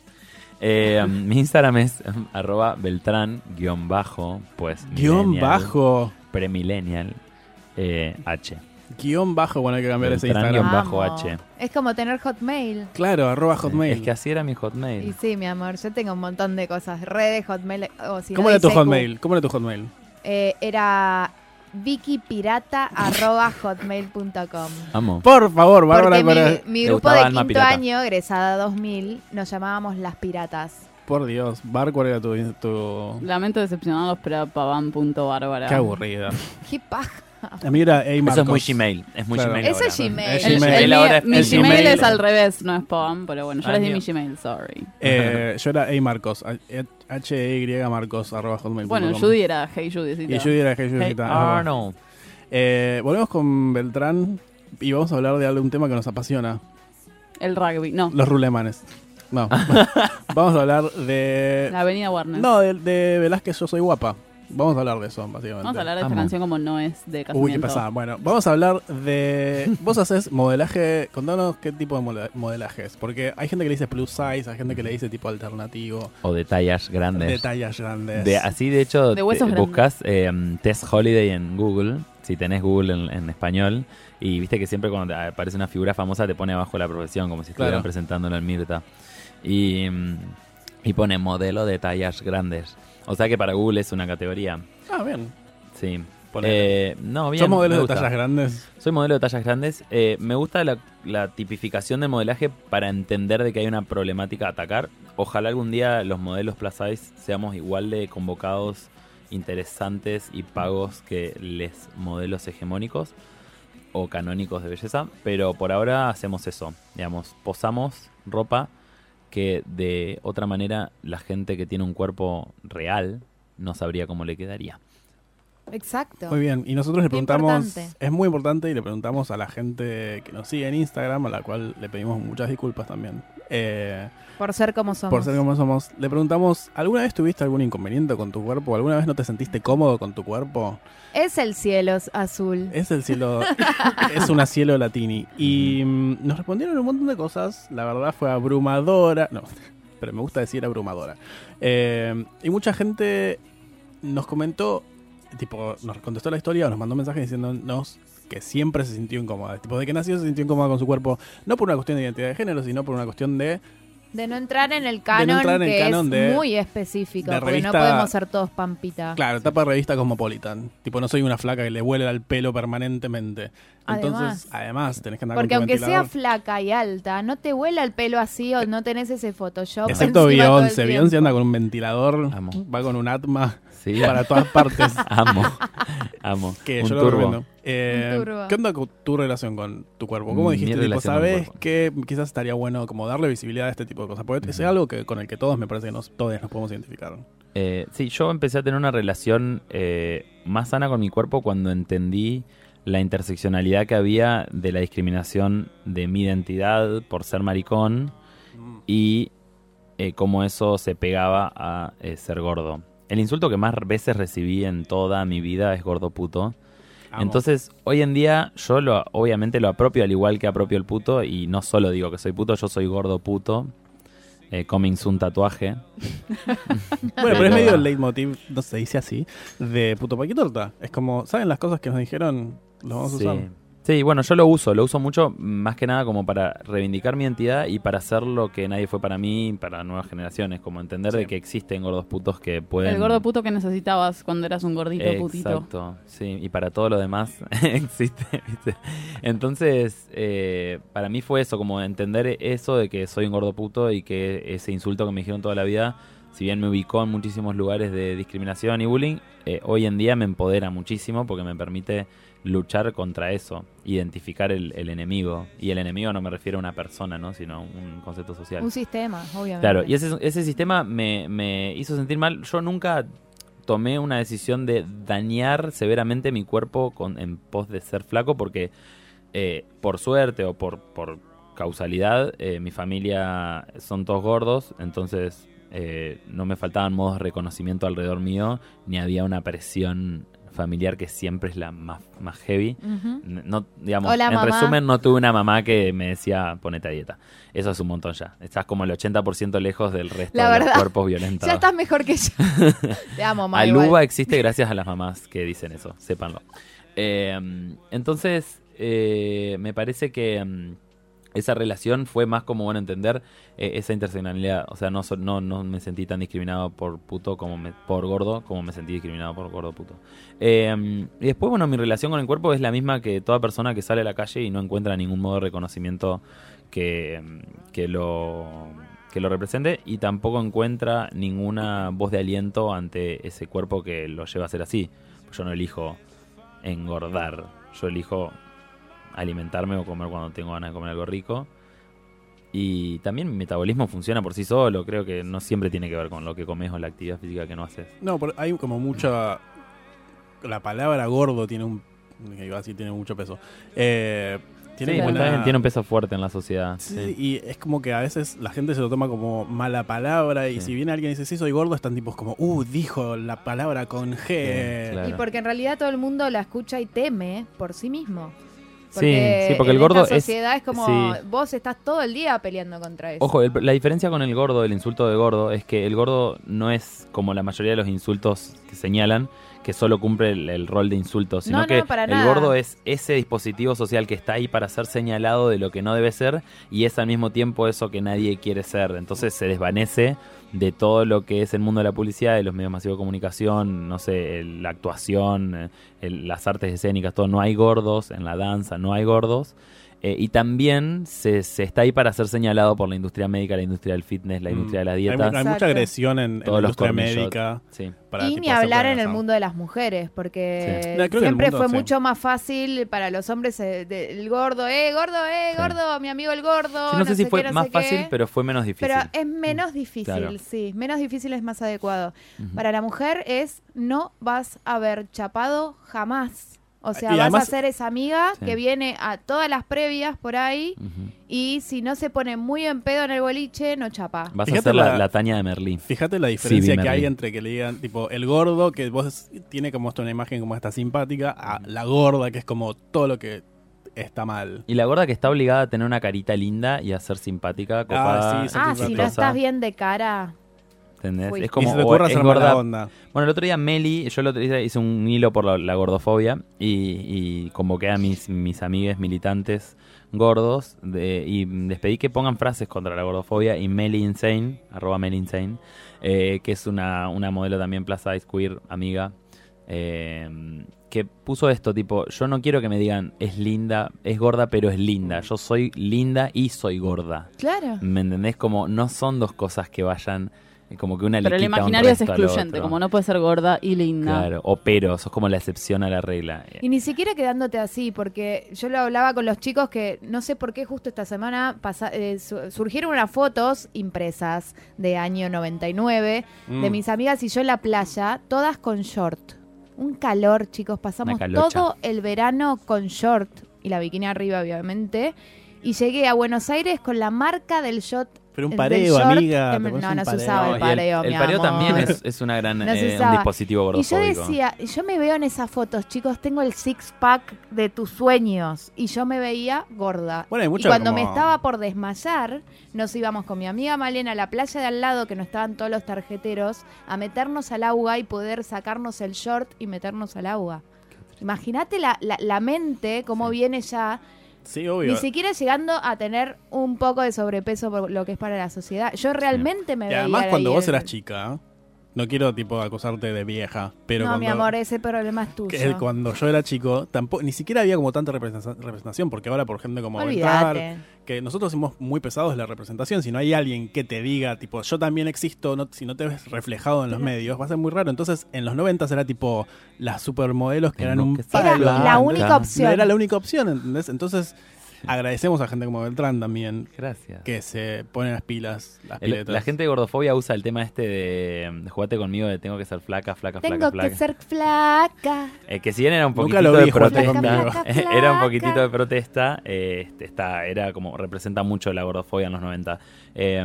Eh, mi Instagram es arroba Beltrán guion bajo, pues. Guión bajo. Premillennial eh, H. Guión bajo, bueno, hay que cambiar ese Beltrán Instagram. guion bajo Vamos. H. Es como tener Hotmail. Claro, arroba hotmail. Es que así era mi Y hotmail. sí, mi amor, yo tengo un montón de cosas. Redes, Hotmail. O si ¿Cómo no, era tu ICQ. hotmail? ¿Cómo era tu hotmail? Eh, era vikipirata.hotmail.com. Vamos. Por favor, Bárbara, Porque mi, mi grupo gustaba de Alma quinto Pirata. año, egresada 2000, nos llamábamos Las Piratas. por Dios. Bar, ¿cuál era tu...? tu... Lamento decepcionarlos, pero paván.bárbara. Qué aburrida. ¿Qué paja? A mí era Eso Marcos. es muy Gmail. Es muy Claro. Gmail. Eso ahora. es Gmail. Es El- Gmail. el Él mío- ahora es- mi Gmail Gmail. es al revés, no es paván, pero bueno, yo Ah, les di mío. mi Gmail, sorry. Eh, yo era Ey Marcos. H-Y Marcos, arroba hotmail. Bueno, Judy era Hey Judy. Y Judy era Hey Judy. Hey Arnold. Eh, volvemos con Beltrán y vamos a hablar de algún tema que nos apasiona, El rugby, no. los rulemanes. No. Vamos a hablar de. La Avenida Warner. No, de, de Velázquez Yo Soy Guapa. Vamos a hablar de eso, básicamente. Vamos a hablar de esta Amo. canción como no es de casamiento. Uy, qué pasada. Bueno, vamos a hablar de. Vos haces modelaje. Contanos qué tipo de mode- modelaje es. Porque hay gente que le dice plus size, hay gente que le dice tipo alternativo, O de tallas grandes. de tallas grandes. De, así, de hecho, De te- buscas eh, Tess Holiday en Google, si tenés Google en, en español, y viste que siempre cuando te aparece una figura famosa te pone abajo la profesión, como si estuvieran Claro. presentándolo en Mirta. Y, mm, y pone modelo de tallas grandes. O sea que para Google es una categoría. Ah, bien. Sí. Eh, no, bien. ¿Son modelos me de tallas grandes? Soy modelo de tallas grandes. Eh, me gusta la, la tipificación del modelaje para entender de que hay una problemática a atacar. Ojalá algún día los modelos plus size seamos igual de convocados, interesantes y pagos que les modelos hegemónicos o canónicos de belleza. Pero por ahora hacemos eso. Digamos, posamos ropa que de otra manera la gente que tiene un cuerpo real no sabría cómo le quedaría. Exacto. Muy bien. Y nosotros le preguntamos. importante. Es muy importante y le preguntamos a la gente que nos sigue en Instagram, a la cual le pedimos muchas disculpas también. Eh, Por ser como somos. por ser como somos. Le preguntamos: ¿alguna vez tuviste algún inconveniente con tu cuerpo? ¿Alguna vez no te sentiste cómodo con tu cuerpo? Es el cielo azul. Es el cielo, es una cielo latini. Y mm, nos respondieron un montón de cosas. La verdad fue abrumadora. No, pero me gusta decir abrumadora. Eh, y mucha gente nos comentó, tipo, nos contestó la historia o nos mandó mensajes diciéndonos que siempre se sintió incómoda. Tipo, de que nació se sintió incómoda con su cuerpo. No por una cuestión de identidad de género, sino por una cuestión de De no entrar en el canon, entrar en el que canon es de- muy específico. de porque no podemos ser todos pampita. Claro, tapa de revista Cosmopolitan. Tipo, no soy una flaca que le huele al pelo permanentemente. Entonces, Además. además, tenés que andar Porque con aunque sea flaca y alta, no te vuela el pelo así o no tenés ese Photoshop. Excepto Beyoncé. Beyoncé anda con un ventilador, Amo. va con un Atma Sí, para todas partes. amo. Amo. Que Un yo lo turbo. recomiendo. Eh. ¿Qué onda con tu relación con tu cuerpo? ¿Cómo dijiste, tipo, sabes que quizás estaría bueno como darle visibilidad a este tipo de cosas? Porque es algo que, con el que todos me parece que nos, todos nos podemos identificar. Eh, sí, yo empecé a tener una relación eh, más sana con mi cuerpo cuando entendí la interseccionalidad que había de la discriminación de mi identidad por ser maricón y eh, cómo eso se pegaba a eh, ser gordo. El insulto que más veces recibí en toda mi vida es gordo puto. Amo. Entonces, hoy en día yo lo, obviamente lo apropio al igual que apropio el puto y no solo digo que soy puto, yo soy gordo puto. Eh, coming soon tatuaje. Bueno, pero es medio el leitmotiv, no se dice así, de puto paquitorta. Es como, ¿saben las cosas que nos dijeron? Los vamos Sí. a usar. Sí, bueno, yo lo uso, lo uso mucho más que nada como para reivindicar mi identidad y para hacer lo que nadie fue para mí, para nuevas generaciones, como entender de que existen gordos putos que pueden... El gordo puto que necesitabas cuando eras un gordito putito. Exacto, sí, y para todo lo demás existe, ¿viste? Entonces, eh, para mí fue eso, como entender eso de que soy un gordo puto y que ese insulto que me dijeron toda la vida, si bien me ubicó en muchísimos lugares de discriminación y bullying, eh, hoy en día me empodera muchísimo porque me permite luchar contra eso, identificar el, el enemigo. Y el enemigo no me refiero a una persona, ¿no? sino un concepto social. Un sistema, obviamente. Claro, y ese, ese sistema me, me hizo sentir mal. Yo nunca tomé una decisión de dañar severamente mi cuerpo con, en pos de ser flaco porque eh, por suerte o por, por causalidad eh, mi familia son todos gordos, entonces eh, no me faltaban modos de reconocimiento alrededor mío, ni había una presión familiar que siempre es la más, más heavy. No, digamos, Hola, en mamá. resumen, no tuve una mamá que me decía ponete a dieta. Eso es un montón ya. Estás como el 80% lejos del resto La de los cuerpos violentos. Ya estás mejor que yo. Te amo, mamá. Aluba existe gracias a las mamás que dicen eso, sépanlo. Eh, entonces, eh, me parece que mm, esa relación fue más como, bueno, entender eh, esa interseccionalidad. O sea, no, no, no me sentí tan discriminado por puto como me- por gordo como me sentí discriminado por gordo puto. Eh, y después, bueno, mi relación con el cuerpo es la misma que toda persona que sale a la calle y no encuentra ningún modo de reconocimiento que, mm, que lo que lo represente y tampoco encuentra ninguna voz de aliento ante ese cuerpo que lo lleva a ser así. Yo no elijo engordar, yo elijo alimentarme o comer cuando tengo ganas de comer algo rico. Y también mi metabolismo funciona por sí solo, creo que no siempre tiene que ver con lo que comes o la actividad física que no haces. No, pero hay como mucha. La palabra gordo tiene un. que iba a decir tiene mucho peso. Eh, Tiene Sí, tiene un peso fuerte en la sociedad. Sí, sí. y es como que a veces la gente se lo toma como mala palabra y Sí. si viene alguien y dice, sí, soy gordo, están tipos como, uh, dijo la palabra con G. claro. Y porque en realidad todo el mundo la escucha y teme por sí mismo. Sí, sí, porque el gordo esta es- sociedad es, como sí. vos estás todo el día peleando contra eso. Ojo, el- la diferencia con el gordo, el insulto de gordo, es que el gordo no es como la mayoría de los insultos que señalan, que solo cumple el, el rol de insulto, sino No, no, que para el nada. gordo es ese dispositivo social que está ahí para ser señalado de lo que no debe ser y es al mismo tiempo eso que nadie quiere ser. Entonces se desvanece de todo lo que es el mundo de la publicidad, de los medios masivos de comunicación, no sé, la actuación, eh, el- las artes escénicas, todo. No hay gordos en la danza, no hay gordos. Eh, y también se, se está ahí para ser señalado por la industria médica, la industria del fitness, la Mm. industria de la dieta. hay mucha agresión en, en la industria médica. Sí. para, y tipo, ni hablar en el mundo de las mujeres, porque Sí. No, siempre mundo, fue sí. mucho más fácil para los hombres eh, de- el gordo, eh, gordo, eh, Sí. gordo, mi amigo el gordo. Sí, no, sé si qué, fue no más qué. fácil, pero fue menos difícil. Pero es menos difícil, Claro. sí. Menos difícil es más adecuado. Para la mujer es no vas a ver chapado jamás. O sea, Y vas además- a ser esa amiga Sí. que viene a todas las previas por ahí y si no se pone muy en pedo en el boliche, no chapa. Vas Fíjate a ser la, la- la Tania de Merlín. Fíjate la diferencia Sí, que hay entre que le digan, tipo, el gordo, que vos tiene como esto una imagen como esta simpática, a la gorda, que es como todo lo que está mal. Y la gorda que está obligada a tener una carita linda y a ser simpática, copada. sí, sí, Ah, si no estás bien de cara. Es y como se te o gorda. onda. Bueno, el otro día Meli, yo el otro día hice un hilo por la, la gordofobia y, y convoqué a mis, mis amigues militantes gordos de- y les pedí que pongan frases contra la gordofobia y Meli Insane, arroba Meli Insane, eh, que es una, una modelo también plus size queer, amiga, eh, que puso esto, tipo, yo no quiero que me digan es linda, es gorda, pero es linda. Yo soy linda y soy gorda. Claro. ¿Me entendés? Como no son dos cosas que vayan, como que una Pero el imaginario es excluyente, como no puede ser gorda y linda. Claro, o pero, sos como la excepción a la regla. Y ni siquiera quedándote así, porque yo lo hablaba con los chicos que no sé por qué justo esta semana pasa- eh, su- surgieron unas fotos impresas de año 99 de Mm. mis amigas y yo en la playa, todas con short. Un calor, chicos, pasamos todo el verano con short y la bikini arriba, obviamente. Y llegué a Buenos Aires con la marca del short. Pero un pareo, short amiga, no, no se usaba el pareo, el, mi pareo amor. también es, es una gran, No eh, un dispositivo Y yo gordofóbico. decía, yo me veo en esas fotos, chicos, tengo el six pack de tus sueños y yo me veía gorda. Bueno, hay y cuando como- me estaba por desmayar, nos íbamos con mi amiga Malena a la playa de al lado, que no estaban todos los tarjeteros, a meternos al agua y poder sacarnos el short y meternos al agua. Imagínate la, la, la mente, cómo viene ya, Sí, obvio. ni siquiera llegando a tener un poco de sobrepeso por lo que es para la sociedad. Yo realmente me y veía además cuando vos eras chica, no quiero tipo acusarte de vieja, pero no, cuando, mi amor, ese problema es tuyo. que cuando yo era chico, tampoco, ni siquiera había como tanta representa- representación, porque ahora por gente como Olvídate. que nosotros somos muy pesados de la representación, si no hay alguien que te diga, tipo, yo también existo, no- si no te ves reflejado en los medios, va a ser muy raro. Entonces, en los 90 era tipo las supermodelos que eran un que Era la única opción. Era la única opción, ¿entendés? Entonces, agradecemos a gente como Beltrán también, Gracias. que se pone las pilas, las El- piletas. la gente de gordofobia usa el tema este de, de jugate conmigo de tengo que ser flaca, flaca, Tengo flaca, que flaca. ser flaca. Eh, que si bien era un Nunca poquitito lo vi, de protesta. Flaca, era un flaca. poquitito de protesta, eh, este, está, era como representa mucho la gordofobia en los 90. Eh,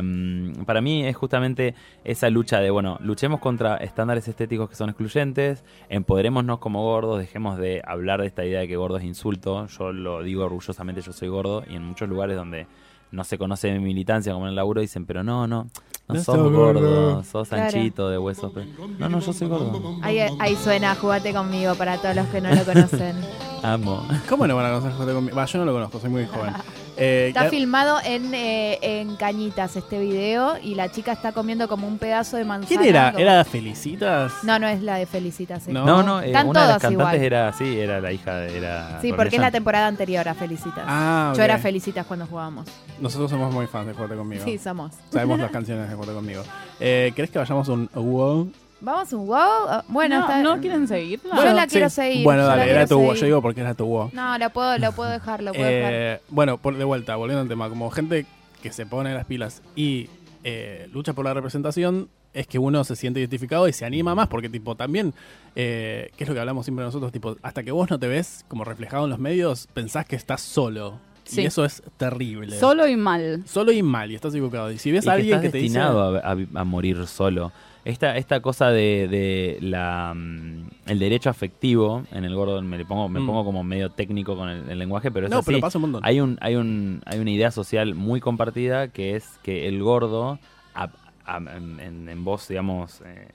para mí es justamente esa lucha de, bueno, luchemos contra estándares estéticos que son excluyentes, empoderémonos como gordos, dejemos de hablar de esta idea de que gordo es insulto, yo lo digo orgullosamente, yo soy gordo, y en muchos lugares donde no se conoce mi militancia como en el laburo dicen, pero no, no, no No sos sos gordo, gordo. sos Claro. anchito de huesos. No, no, yo soy gordo. Ahí, ahí suena, jugate conmigo para todos los que no lo conocen. Amo. ¿Cómo no van a conocer Jugate conmigo? Va, yo no lo conozco, soy muy joven. Eh, Está ya- filmado en, eh, en Cañitas este video y la chica está comiendo como un pedazo de manzana. ¿Quién era? como- ¿Era Felicitas? No, no es la de Felicitas. No. No, no, eh, Están una de las cantantes igual. era, sí, era la hija de, era Sí, porque es la temporada anterior a Felicitas. Ah, Yo era Felicitas cuando jugábamos. Nosotros somos muy fans de Jugate conmigo. Sí, somos. Sabemos las canciones de Jugate conmigo. Eh, ¿Querés que vayamos a un wow? Vamos un wow. Ah, Bueno, no, está- ¿no quieren seguirla? Yo la quiero seguir, Bueno, la dale, era tu wow. Yo digo porque era tu wow. No, lo puedo, lo puedo dejar, lo puedo dejar. Eh, bueno, por, de vuelta, volviendo al tema, como gente que se pone las pilas y eh, lucha por la representación, es que uno se siente identificado y se anima más, porque tipo también, eh, que es lo que hablamos siempre nosotros, tipo, hasta que vos no te ves como reflejado en los medios, pensás que estás solo. Sí. Y eso es terrible. Solo y mal. Solo y mal, y estás equivocado. Y si ves Y a que alguien estás que te dice... destinado a, a- a morir solo. Esta, esta cosa de, de la, mm, el derecho afectivo en el gordo, me, le pongo, me Mm. pongo como medio técnico con el, el lenguaje, pero es No, así. pero pasa un montón. Hay, un, hay, un, hay una idea social muy compartida que es que el gordo, a- a- en, voz, digamos, eh,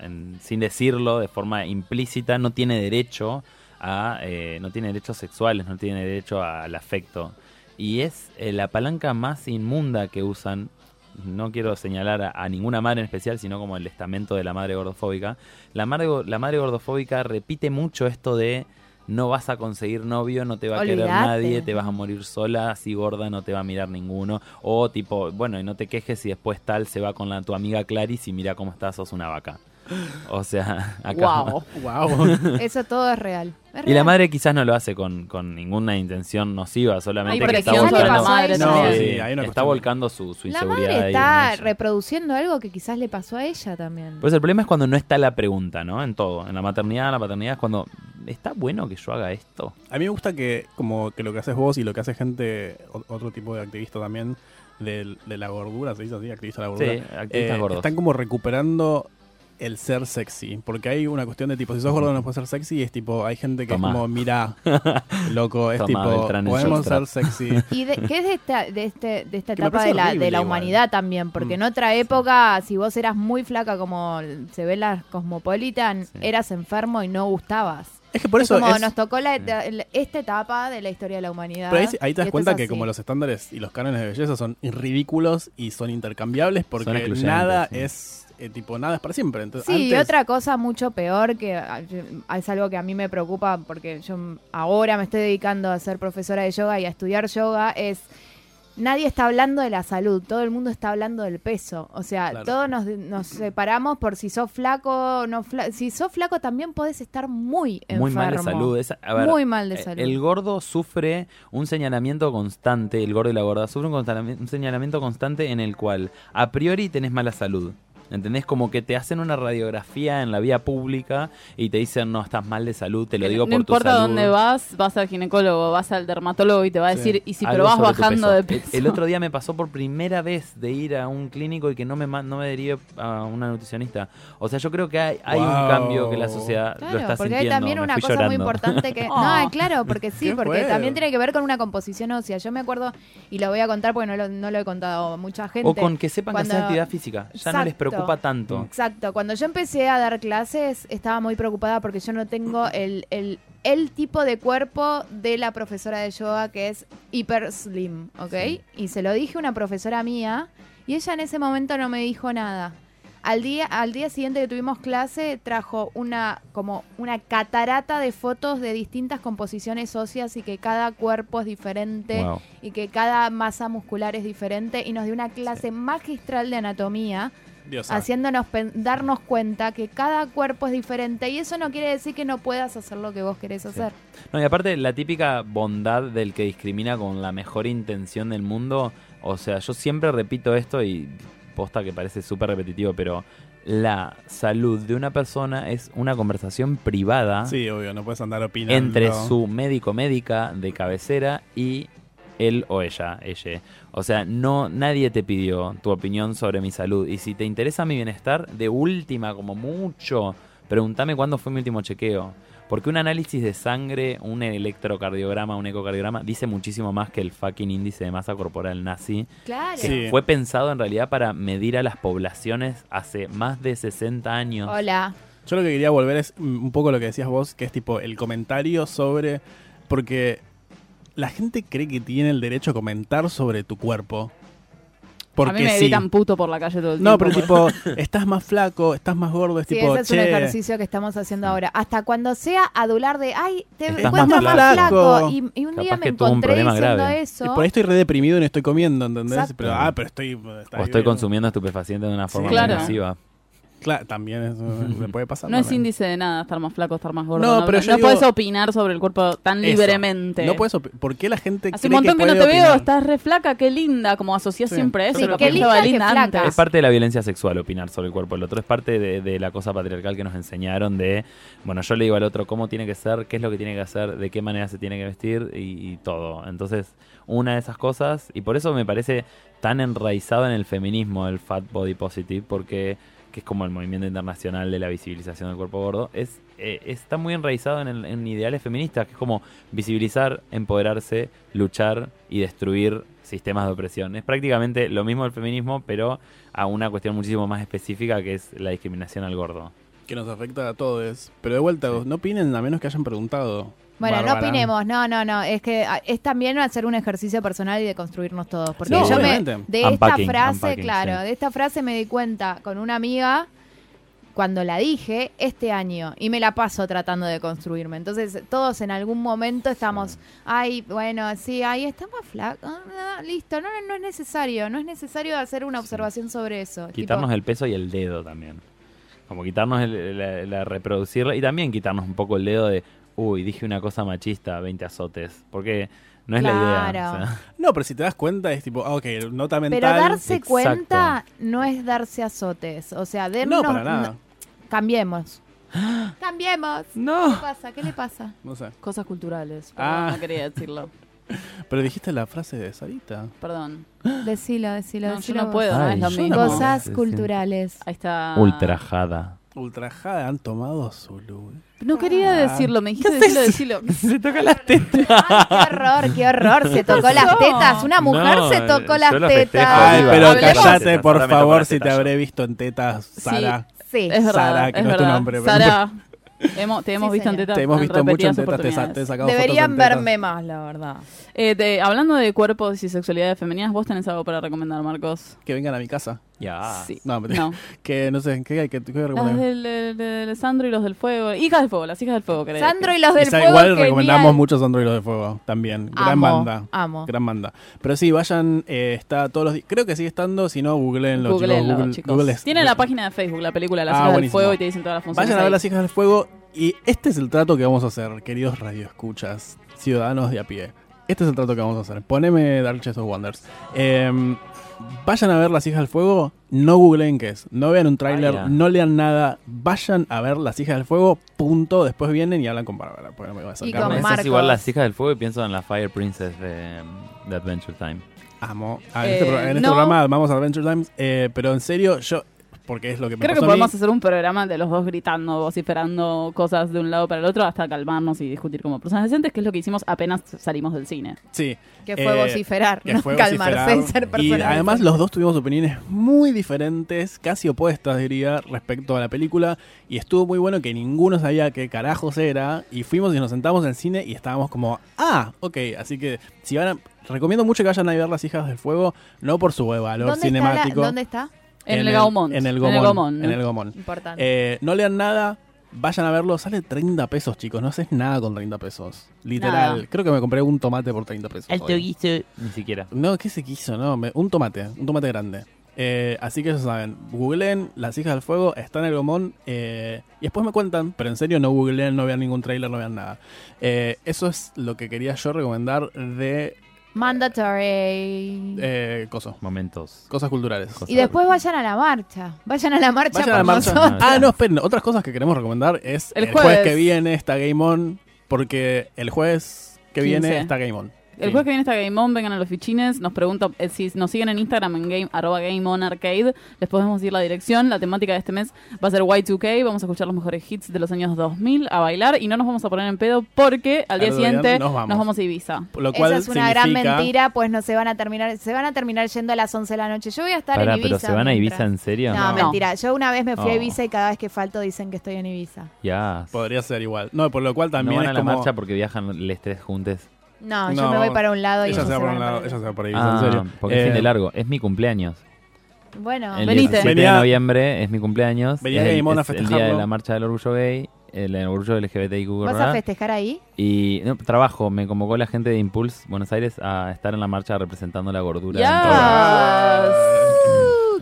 en- sin decirlo, de forma implícita, no tiene derecho a, eh, no tiene derechos sexuales, no tiene derecho al afecto. Y es eh, la palanca más inmunda que usan. No quiero señalar a, a ninguna madre en especial, sino como el estamento de la madre gordofóbica. La madre, la madre gordofóbica repite mucho esto de no vas a conseguir novio, no te va a querer nadie, te vas a morir sola, así gorda, no te va a mirar ninguno. O tipo, bueno, y no te quejes si después tal se va con la, tu amiga Clarice y mira cómo estás, sos una vaca. O sea, acá. Wow. Wow. Eso todo es real. Es Y la madre quizás no lo hace con, con ninguna intención nociva, solamente que está volcando, madre No, también. sí, hay una está cuestión. volcando su, su La inseguridad madre ahí está en ella. reproduciendo algo que quizás le pasó a ella también. Pues el problema es cuando no está la pregunta, ¿no? En todo. En la maternidad, en la paternidad, es cuando. ¿Está bueno que yo haga esto? A mí me gusta que como que lo que haces vos y lo que hace gente, o- otro tipo de activista también, de, la gordura, se dice así, activista de la gordura. Sí, activistas eh, gordos. Están como recuperando el ser sexy. Porque hay una cuestión de tipo, si sos gordo no puedes ser sexy, y es tipo, hay gente que Tomá. es como, mira, loco, es Tomá, tipo, Beltrán podemos ser sexy. Y de, ¿qué es de esta, de este, de esta Que etapa de la, de la igual. humanidad también? Porque Mm. en otra época, si vos eras muy flaca como se ve en la Cosmopolitan, Sí. eras enfermo y no gustabas. Es que por Es eso como es- nos tocó la esta etapa de la historia de la humanidad. Pero ahí, te das cuenta es que así. como los estándares y los cánones de belleza son ridículos y son intercambiables porque Son nada sí. es eh, tipo nada es para siempre. Entonces, Sí, y otra cosa mucho peor que es algo que a mí me preocupa porque yo ahora me estoy dedicando a ser profesora de yoga y a estudiar yoga es nadie está hablando de la salud, todo el mundo está hablando del peso. O sea, Claro. todos nos, nos separamos por si sos flaco o no fla- si sos flaco también podés estar muy enfermo. Muy mal de salud. Es- a ver, Muy mal de salud. El gordo sufre un señalamiento constante, el gordo y la gorda, sufre un, un señalamiento constante en el cual a priori tenés mala salud. ¿Entendés? Como que te hacen una radiografía en la vía pública y te dicen, no, estás mal de salud, te lo digo no por tu importa salud. dónde vas, vas al ginecólogo, vas al dermatólogo y te va a Sí. decir, y si Algo pero vas sobre tu bajando peso. de El- peso. El, otro día me pasó por primera vez de ir a un clínico y que no me, ma- no me derive a una nutricionista. O sea, yo creo que hay, hay un cambio que la sociedad Claro, lo está porque sintiendo. hay también Me una cosa muy importante que... Ah. No, claro, porque sí, ¿Qué porque fue? también tiene que ver con una composición ósea. Yo me acuerdo, y lo voy a contar porque no lo, no lo he contado a mucha gente. O con que sepan que Cuando- hacen actividad física. Ya no les Exacto. Preocupa tanto. Exacto, cuando yo empecé a dar clases estaba muy preocupada porque yo no tengo el, el, el tipo de cuerpo de la profesora de yoga que es hiper slim, ¿ok? Y se lo dije a una profesora mía y ella en ese momento no me dijo nada. Al día, al día siguiente que tuvimos clase trajo una como una catarata de fotos de distintas composiciones óseas y que cada cuerpo es diferente Wow. y que cada masa muscular es diferente y nos dio una clase magistral de anatomía Haciéndonos darnos cuenta que cada cuerpo es diferente y eso no quiere decir que no puedas hacer lo que vos querés hacer. No, y aparte, la típica bondad del que discrimina con la mejor intención del mundo. O sea, yo siempre repito esto y posta que parece súper repetitivo, pero la salud de una persona es una conversación privada Sí, obvio, no puedes andar opinando. entre su médico médica de cabecera y él o ella, ella. O sea, no nadie te pidió tu opinión sobre mi salud y si te interesa mi bienestar, de última como mucho, pregúntame cuándo fue mi último chequeo. Porque un análisis de sangre, un electrocardiograma, un ecocardiograma, dice muchísimo más que el fucking índice de masa corporal nazi, Claro. que Sí. fue pensado en realidad para medir a las poblaciones hace más de 60 años. Hola. Yo lo que quería volver es un poco lo que decías vos, que es tipo el comentario sobre. Porque la gente cree que tiene el derecho a comentar sobre tu cuerpo. Porque a mí me sí. gritan puto por la calle todo el No, tiempo. pero tipo, estás más flaco, estás más gordo, es Sí, tipo, ese es un ejercicio que estamos haciendo ahora. Hasta cuando sea adular de, ay, te Estás encuentro más más flaco. flaco. Y, y un Capaz día me encontré problema diciendo grave. y eso. por ahí estoy re deprimido y no estoy comiendo, ¿entendés? Exacto. Pero, ah, pero estoy... o estoy bien. consumiendo estupefacientes de una forma Claro. Claro, también eso puede pasar. No es también. índice de nada estar más flaco, estar más gordo. No, No, pero no, yo digo- puedes opinar sobre el cuerpo tan Eso. libremente. No puedes opi- ¿Por qué la gente Hace cree un montón que, no puede te veo, opinar? estás re flaca, qué linda, como asociás Sí. siempre a eso. Sí, lo qué que linda, qué linda flaca. antes. Es parte de la violencia sexual opinar sobre el cuerpo del otro. Es parte de, de la cosa patriarcal que nos enseñaron de, bueno, yo le digo al otro cómo tiene que ser, qué es lo que tiene que hacer, de qué manera se tiene que vestir y, y todo. Entonces, una de esas cosas, y por eso me parece tan enraizado en el feminismo el Fat Body Positive, porque que es como el movimiento internacional de la visibilización del cuerpo gordo, es eh, está muy enraizado en, el- en ideales feministas, que es como visibilizar, empoderarse, luchar y destruir sistemas de opresión. Es prácticamente lo mismo del feminismo, pero a una cuestión muchísimo más específica que es la discriminación al gordo. Que nos afecta a todos. Pero de vuelta, no opinen a menos que hayan preguntado. Bueno, no opinemos, no, no, no, es que ah, es también hacer un ejercicio personal y de construirnos todos, porque Sí, yo me, de Unpacking, esta frase, unpacking, claro, sí. de esta frase me di cuenta con una amiga cuando la dije este año y me la paso tratando de construirme. Entonces, todos en algún momento estamos, ay, bueno, sí, ahí está más flaco, ah, listo, no, no es necesario, no es necesario hacer una observación sobre eso. Quitarnos Tipo, el peso y el dedo también. Como quitarnos el- la, la reproducirla y también quitarnos un poco el dedo de, uy, dije una cosa machista, 20 azotes. Porque no es la idea. Claro. o sea. No, pero si te das cuenta es tipo, ah, ok, nota mental. Pero darse exacto. cuenta no es darse azotes. O sea, dennos, No, para nada. no- cambiemos. cambiemos. No. ¿Qué pasa? ¿Qué le pasa? No sé. Cosas culturales. Ah. no quería decirlo. Pero dijiste la frase de Sarita. Perdón. Decilo, decilo, No, yo decilo no puedo, no es lo mismo. no. Cosas culturales. Ahí está. Ultrajada. Ultrajada han tomado Zulu. No quería Ah. decirlo, me dijiste decirlo, decirlo. Se toca las tetas. Ay, qué horror, qué horror. Se tocó las tetas. Una mujer No, se tocó yo las tetas. Ay, pero callate, por Ahora favor, si te yo. habré visto en tetas, Sara. Sí. Es verdad, Sara, que es no es tu nombre, pero- Sara, hemos, te hemos Sí, visto en tetas Te hemos visto mucho en tetas, te, sa- oportunidades. te fotos Deberían en tetas. verme más, la verdad. Eh, te- hablando de cuerpos y sexualidades femeninas, ¿vos tenés algo para recomendar, Marcos? Que vengan a mi casa. Ya. Sí. No, pero- No. Que no sé, ¿qué hay que, qué hay que Las recomendar? del, del- del Sandro y los del fuego. Hijas del fuego, las hijas del fuego, querés. Sandro y los del Quizá fuego. igual genial. recomendamos muchos androides de fuego también. Gran Amo, banda. amo. Gran banda. Pero sí, vayan, eh, está todos los días. Creo que sigue estando, si no, googleenlo, chicos. Googleenlo, Google- chicos. Google es- Tiene la página de Facebook, la película Las Ah, hijas del fuego y te dicen todas las funciones. Vayan a ver ahí. las hijas del fuego. Y este es el trato que vamos a hacer, queridos radioescuchas, ciudadanos de a pie. Este es el trato que vamos a hacer. Poneme Dark Chest of Wonders. Em, vayan a ver las hijas del fuego. No googleen qué es. No vean un tráiler. No lean nada. Vayan a ver las hijas del fuego. Punto. Después vienen y hablan con Bárbara. porque no me voy a acercar es igual las hijas del fuego y pienso en la Fire Princess de, de Adventure Time. Amo. Ah, en Eh, este, en este no. programa vamos a Adventure Times. eh, pero en serio, yo. Porque es lo que me Creo que pasó a mí. podemos hacer un programa de los dos gritando, vociferando cosas de un lado para el otro hasta calmarnos y discutir como personas decentes, que es lo que hicimos apenas salimos del cine. Sí. Que fue Eh, vociferar, que no fue calmarse vociferar. y ser Y personas. además los dos tuvimos opiniones muy diferentes, casi opuestas diría, respecto a la película. Y estuvo muy bueno que ninguno sabía qué carajos era. Y fuimos y nos sentamos en el cine y estábamos como, ah, ok. Así que si van a... Recomiendo mucho que vayan a ver Las Hijas del Fuego, no por su valor ¿Dónde está, cinemático. la- ¿Dónde está? En, el Gaumont. En el En el Gaumont. Gaumont. En el Gaumont. Importante. Eh, no lean nada, vayan a verlo. Sale 30 pesos, chicos. No haces nada con 30 pesos. Literal. Nada. Creo que me compré un tomate por 30 pesos. hoy. Ni siquiera. No, ¿qué se quiso? No, me- un tomate, un tomate grande. Eh, así que ya saben, googleen Las Hijas del Fuego, está en el Gomón, eh, y después me cuentan, pero en serio no googleen, no vean ningún trailer, no vean nada. Eh, eso es lo que quería yo recomendar de Mandatory. eh, coso, Momentos. cosas culturales. y después vayan a la marcha. Vayan a la marcha Vayan a la por marcha. nosotros. Ah, no, esperen, otras cosas que queremos recomendar es El el, jueves. jueves. que viene está Game On, porque el jueves que 15. viene está Game On. El jueves que viene está Game On, vengan a los fichines, nos preguntan eh, si nos siguen en Instagram en game, arroba Game On Arcade, les podemos decir la dirección, la temática de este mes va a ser Y2K, vamos a escuchar los mejores hits de los años 2000, a bailar y no nos vamos a poner en pedo porque al día siguiente nos vamos. a Ibiza. Lo cual Esa es una gran significa- mentira, pues no se van a terminar, se van a terminar yendo a las 11 de la noche. Yo voy a estar Pará, en Ibiza. pero ¿se van a mientras. Ibiza en serio? No, No. mentira. Yo una vez me fui a. Ibiza y cada vez que falto dicen que estoy en Ibiza. Ya. Podría ser igual. No, por lo cual No también van es a la como... marcha porque viajan les tres juntes. No, yo No, me voy para un lado y ella ellos se va por van un lado, el ella se va por Ibiza, Ah, en serio. porque es fin Eh, de largo. Es mi cumpleaños. Bueno, El Venite. 17 Venía- de noviembre es mi cumpleaños. Venía es el, On a es el día de festejarlo. la marcha del orgullo gay, el, el orgullo LGBTIQ. ¿Vas a festejar ahí? Y no, trabajo, me convocó la gente de Impulse Buenos Aires a estar en la marcha representando la gordura. En todo.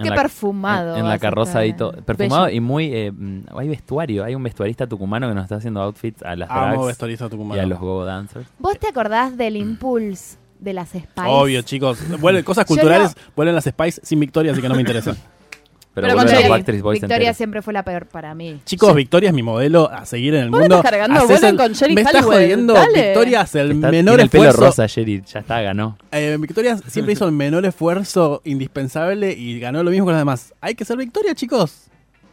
Qué la- perfumado En, en la carroza ahí to- perfumado Bello. y muy. eh, mm, hay vestuario. Hay un vestuarista tucumano que nos está haciendo outfits a las Amo vestuarista y tucumano. a los go dancers. ¿Vos te acordás del Impulse de las Spice? Obvio, chicos. Vuelven cosas culturales, vuelven las Spice sin Victoria, así que no me interesa. Pero, Pero los. Backstreet Boys Victoria enteros. siempre fue la peor para mí. Chicos, Victoria es mi modelo a seguir en el Vos mundo. estás cargando, Haces vuelven el- con Jerry Me estás jodiendo. dale. Victoria hace el Está- menor tiene el pelo esfuerzo. rosa, Jerry. Ya está, ganó. Eh, Victoria siempre hizo el menor esfuerzo indispensable y ganó lo mismo con los demás. Hay que ser Victoria, chicos.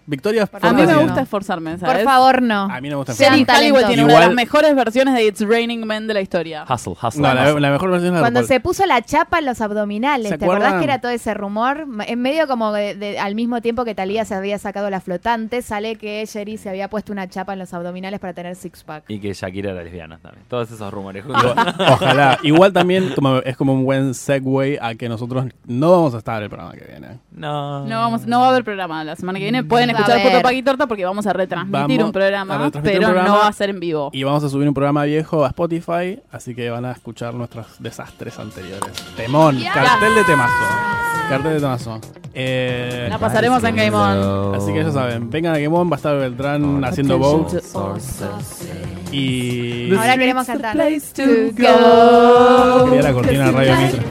Victoria A mí me gusta esforzarme, ¿sabes? Por favor, no. A mí no me gusta Sean talentosos. tiene una de Igual- las mejores versiones de It's Raining Men de la historia. Hustle, hustle. No, la, hustle. la mejor versión es la de Cuando RuPaul. se puso la chapa en los abdominales, ¿Se ¿te acordás acuerdan? que era todo ese rumor? En medio como de, de- al mismo tiempo que Talía se había sacado la flotante, sale que Jerry se había puesto una chapa en los abdominales para tener six pack. Y que Shakira era lesbiana también. Todos esos rumores juntos. Ojalá. Igual también como- es como un buen segue a que nosotros no vamos a estar el programa que viene. no. No, vamos, no va a haber programa la semana que viene. Pueden escuchar Puto haber. Paqui Torta porque vamos a retransmitir Vamos un programa, retransmitir pero un programa. no va a ser en vivo. Y vamos a subir un programa viejo a Spotify, así que van a escuchar nuestros desastres anteriores. Temón, cartel de temazo. Cartel de temazo. Eh, La pasaremos en Game On. así que ya saben, vengan a Game On, va a estar Beltrán haciendo Vogue. Y Ahora lo iremos cantando. quería la cortina de Radio Mitra.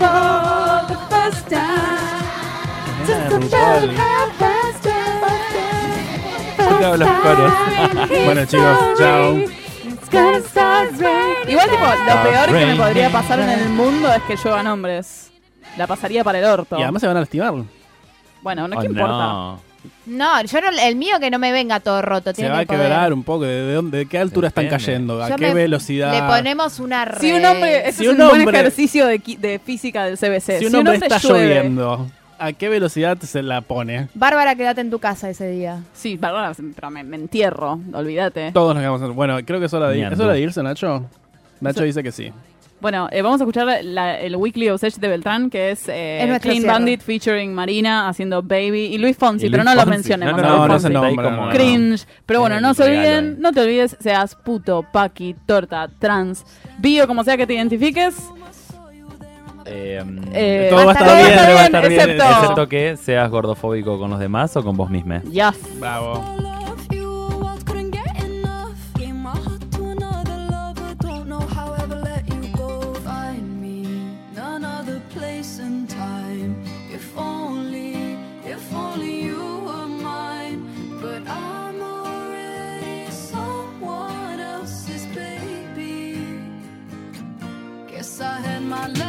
Todos los coros. Bueno chicos, chao. Igual, tipo, lo peor que me podría pasar en el mundo es que lluevan hombres. La pasaría para el orto. Y además se van a lastimar. Bueno, no, Oh, ¿qué importa? no. No, yo no, el mío que no me venga todo roto. Se tiene va a que poder. quebrar un poco. ¿De, de dónde, de qué altura están cayendo? ¿A Yo qué me- velocidad? Le ponemos una red. Si un hombre, ese Si es un un, buen hombre- ejercicio de, física del CBC. Si un hombre está llueve- lloviendo, ¿a qué velocidad se la pone? Bárbara, quédate en tu casa ese día. Sí, perdón, pero me, me entierro, olvídate. Todos nos quedamos en- Bueno, creo que es hora de, ir. ¿Es hora de irse, Nacho. Nacho dice que sí. Bueno, eh, vamos a escuchar la- el Weekly Osage de Beltrán, que es, eh, Es Clean cierre. Bandit featuring Marina haciendo Baby y Luis Fonsi, Y pero no lo mencionemos. No, no, no no, como- no. Cringe. Pero bueno, Eh, no se olviden, ahí. no te olvides, seas puto, paqui, torta, trans, bio, como sea que te identifiques. Eh, Eh, Todo va a estar bien, está va a estar bien. excepto, Excepto que seas gordofóbico con los demás o con vos mismo. Yes. Bravo. Guess I had my last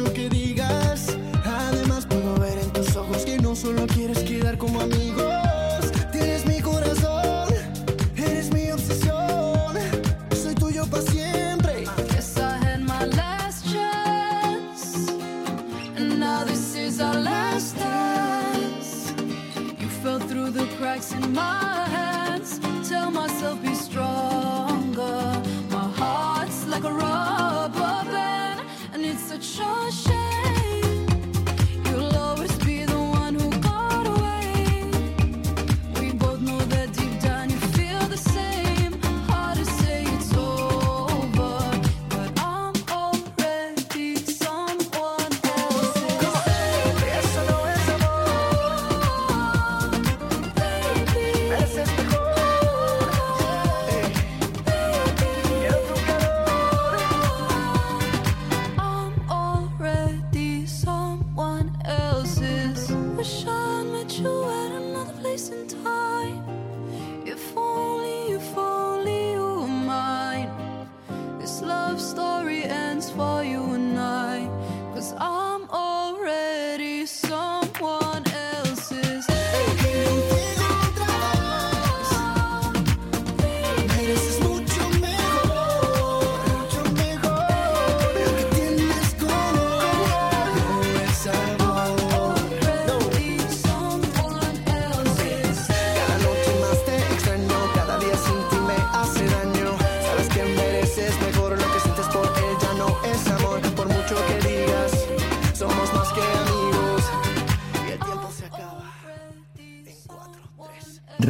mucho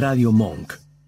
Radio Monk.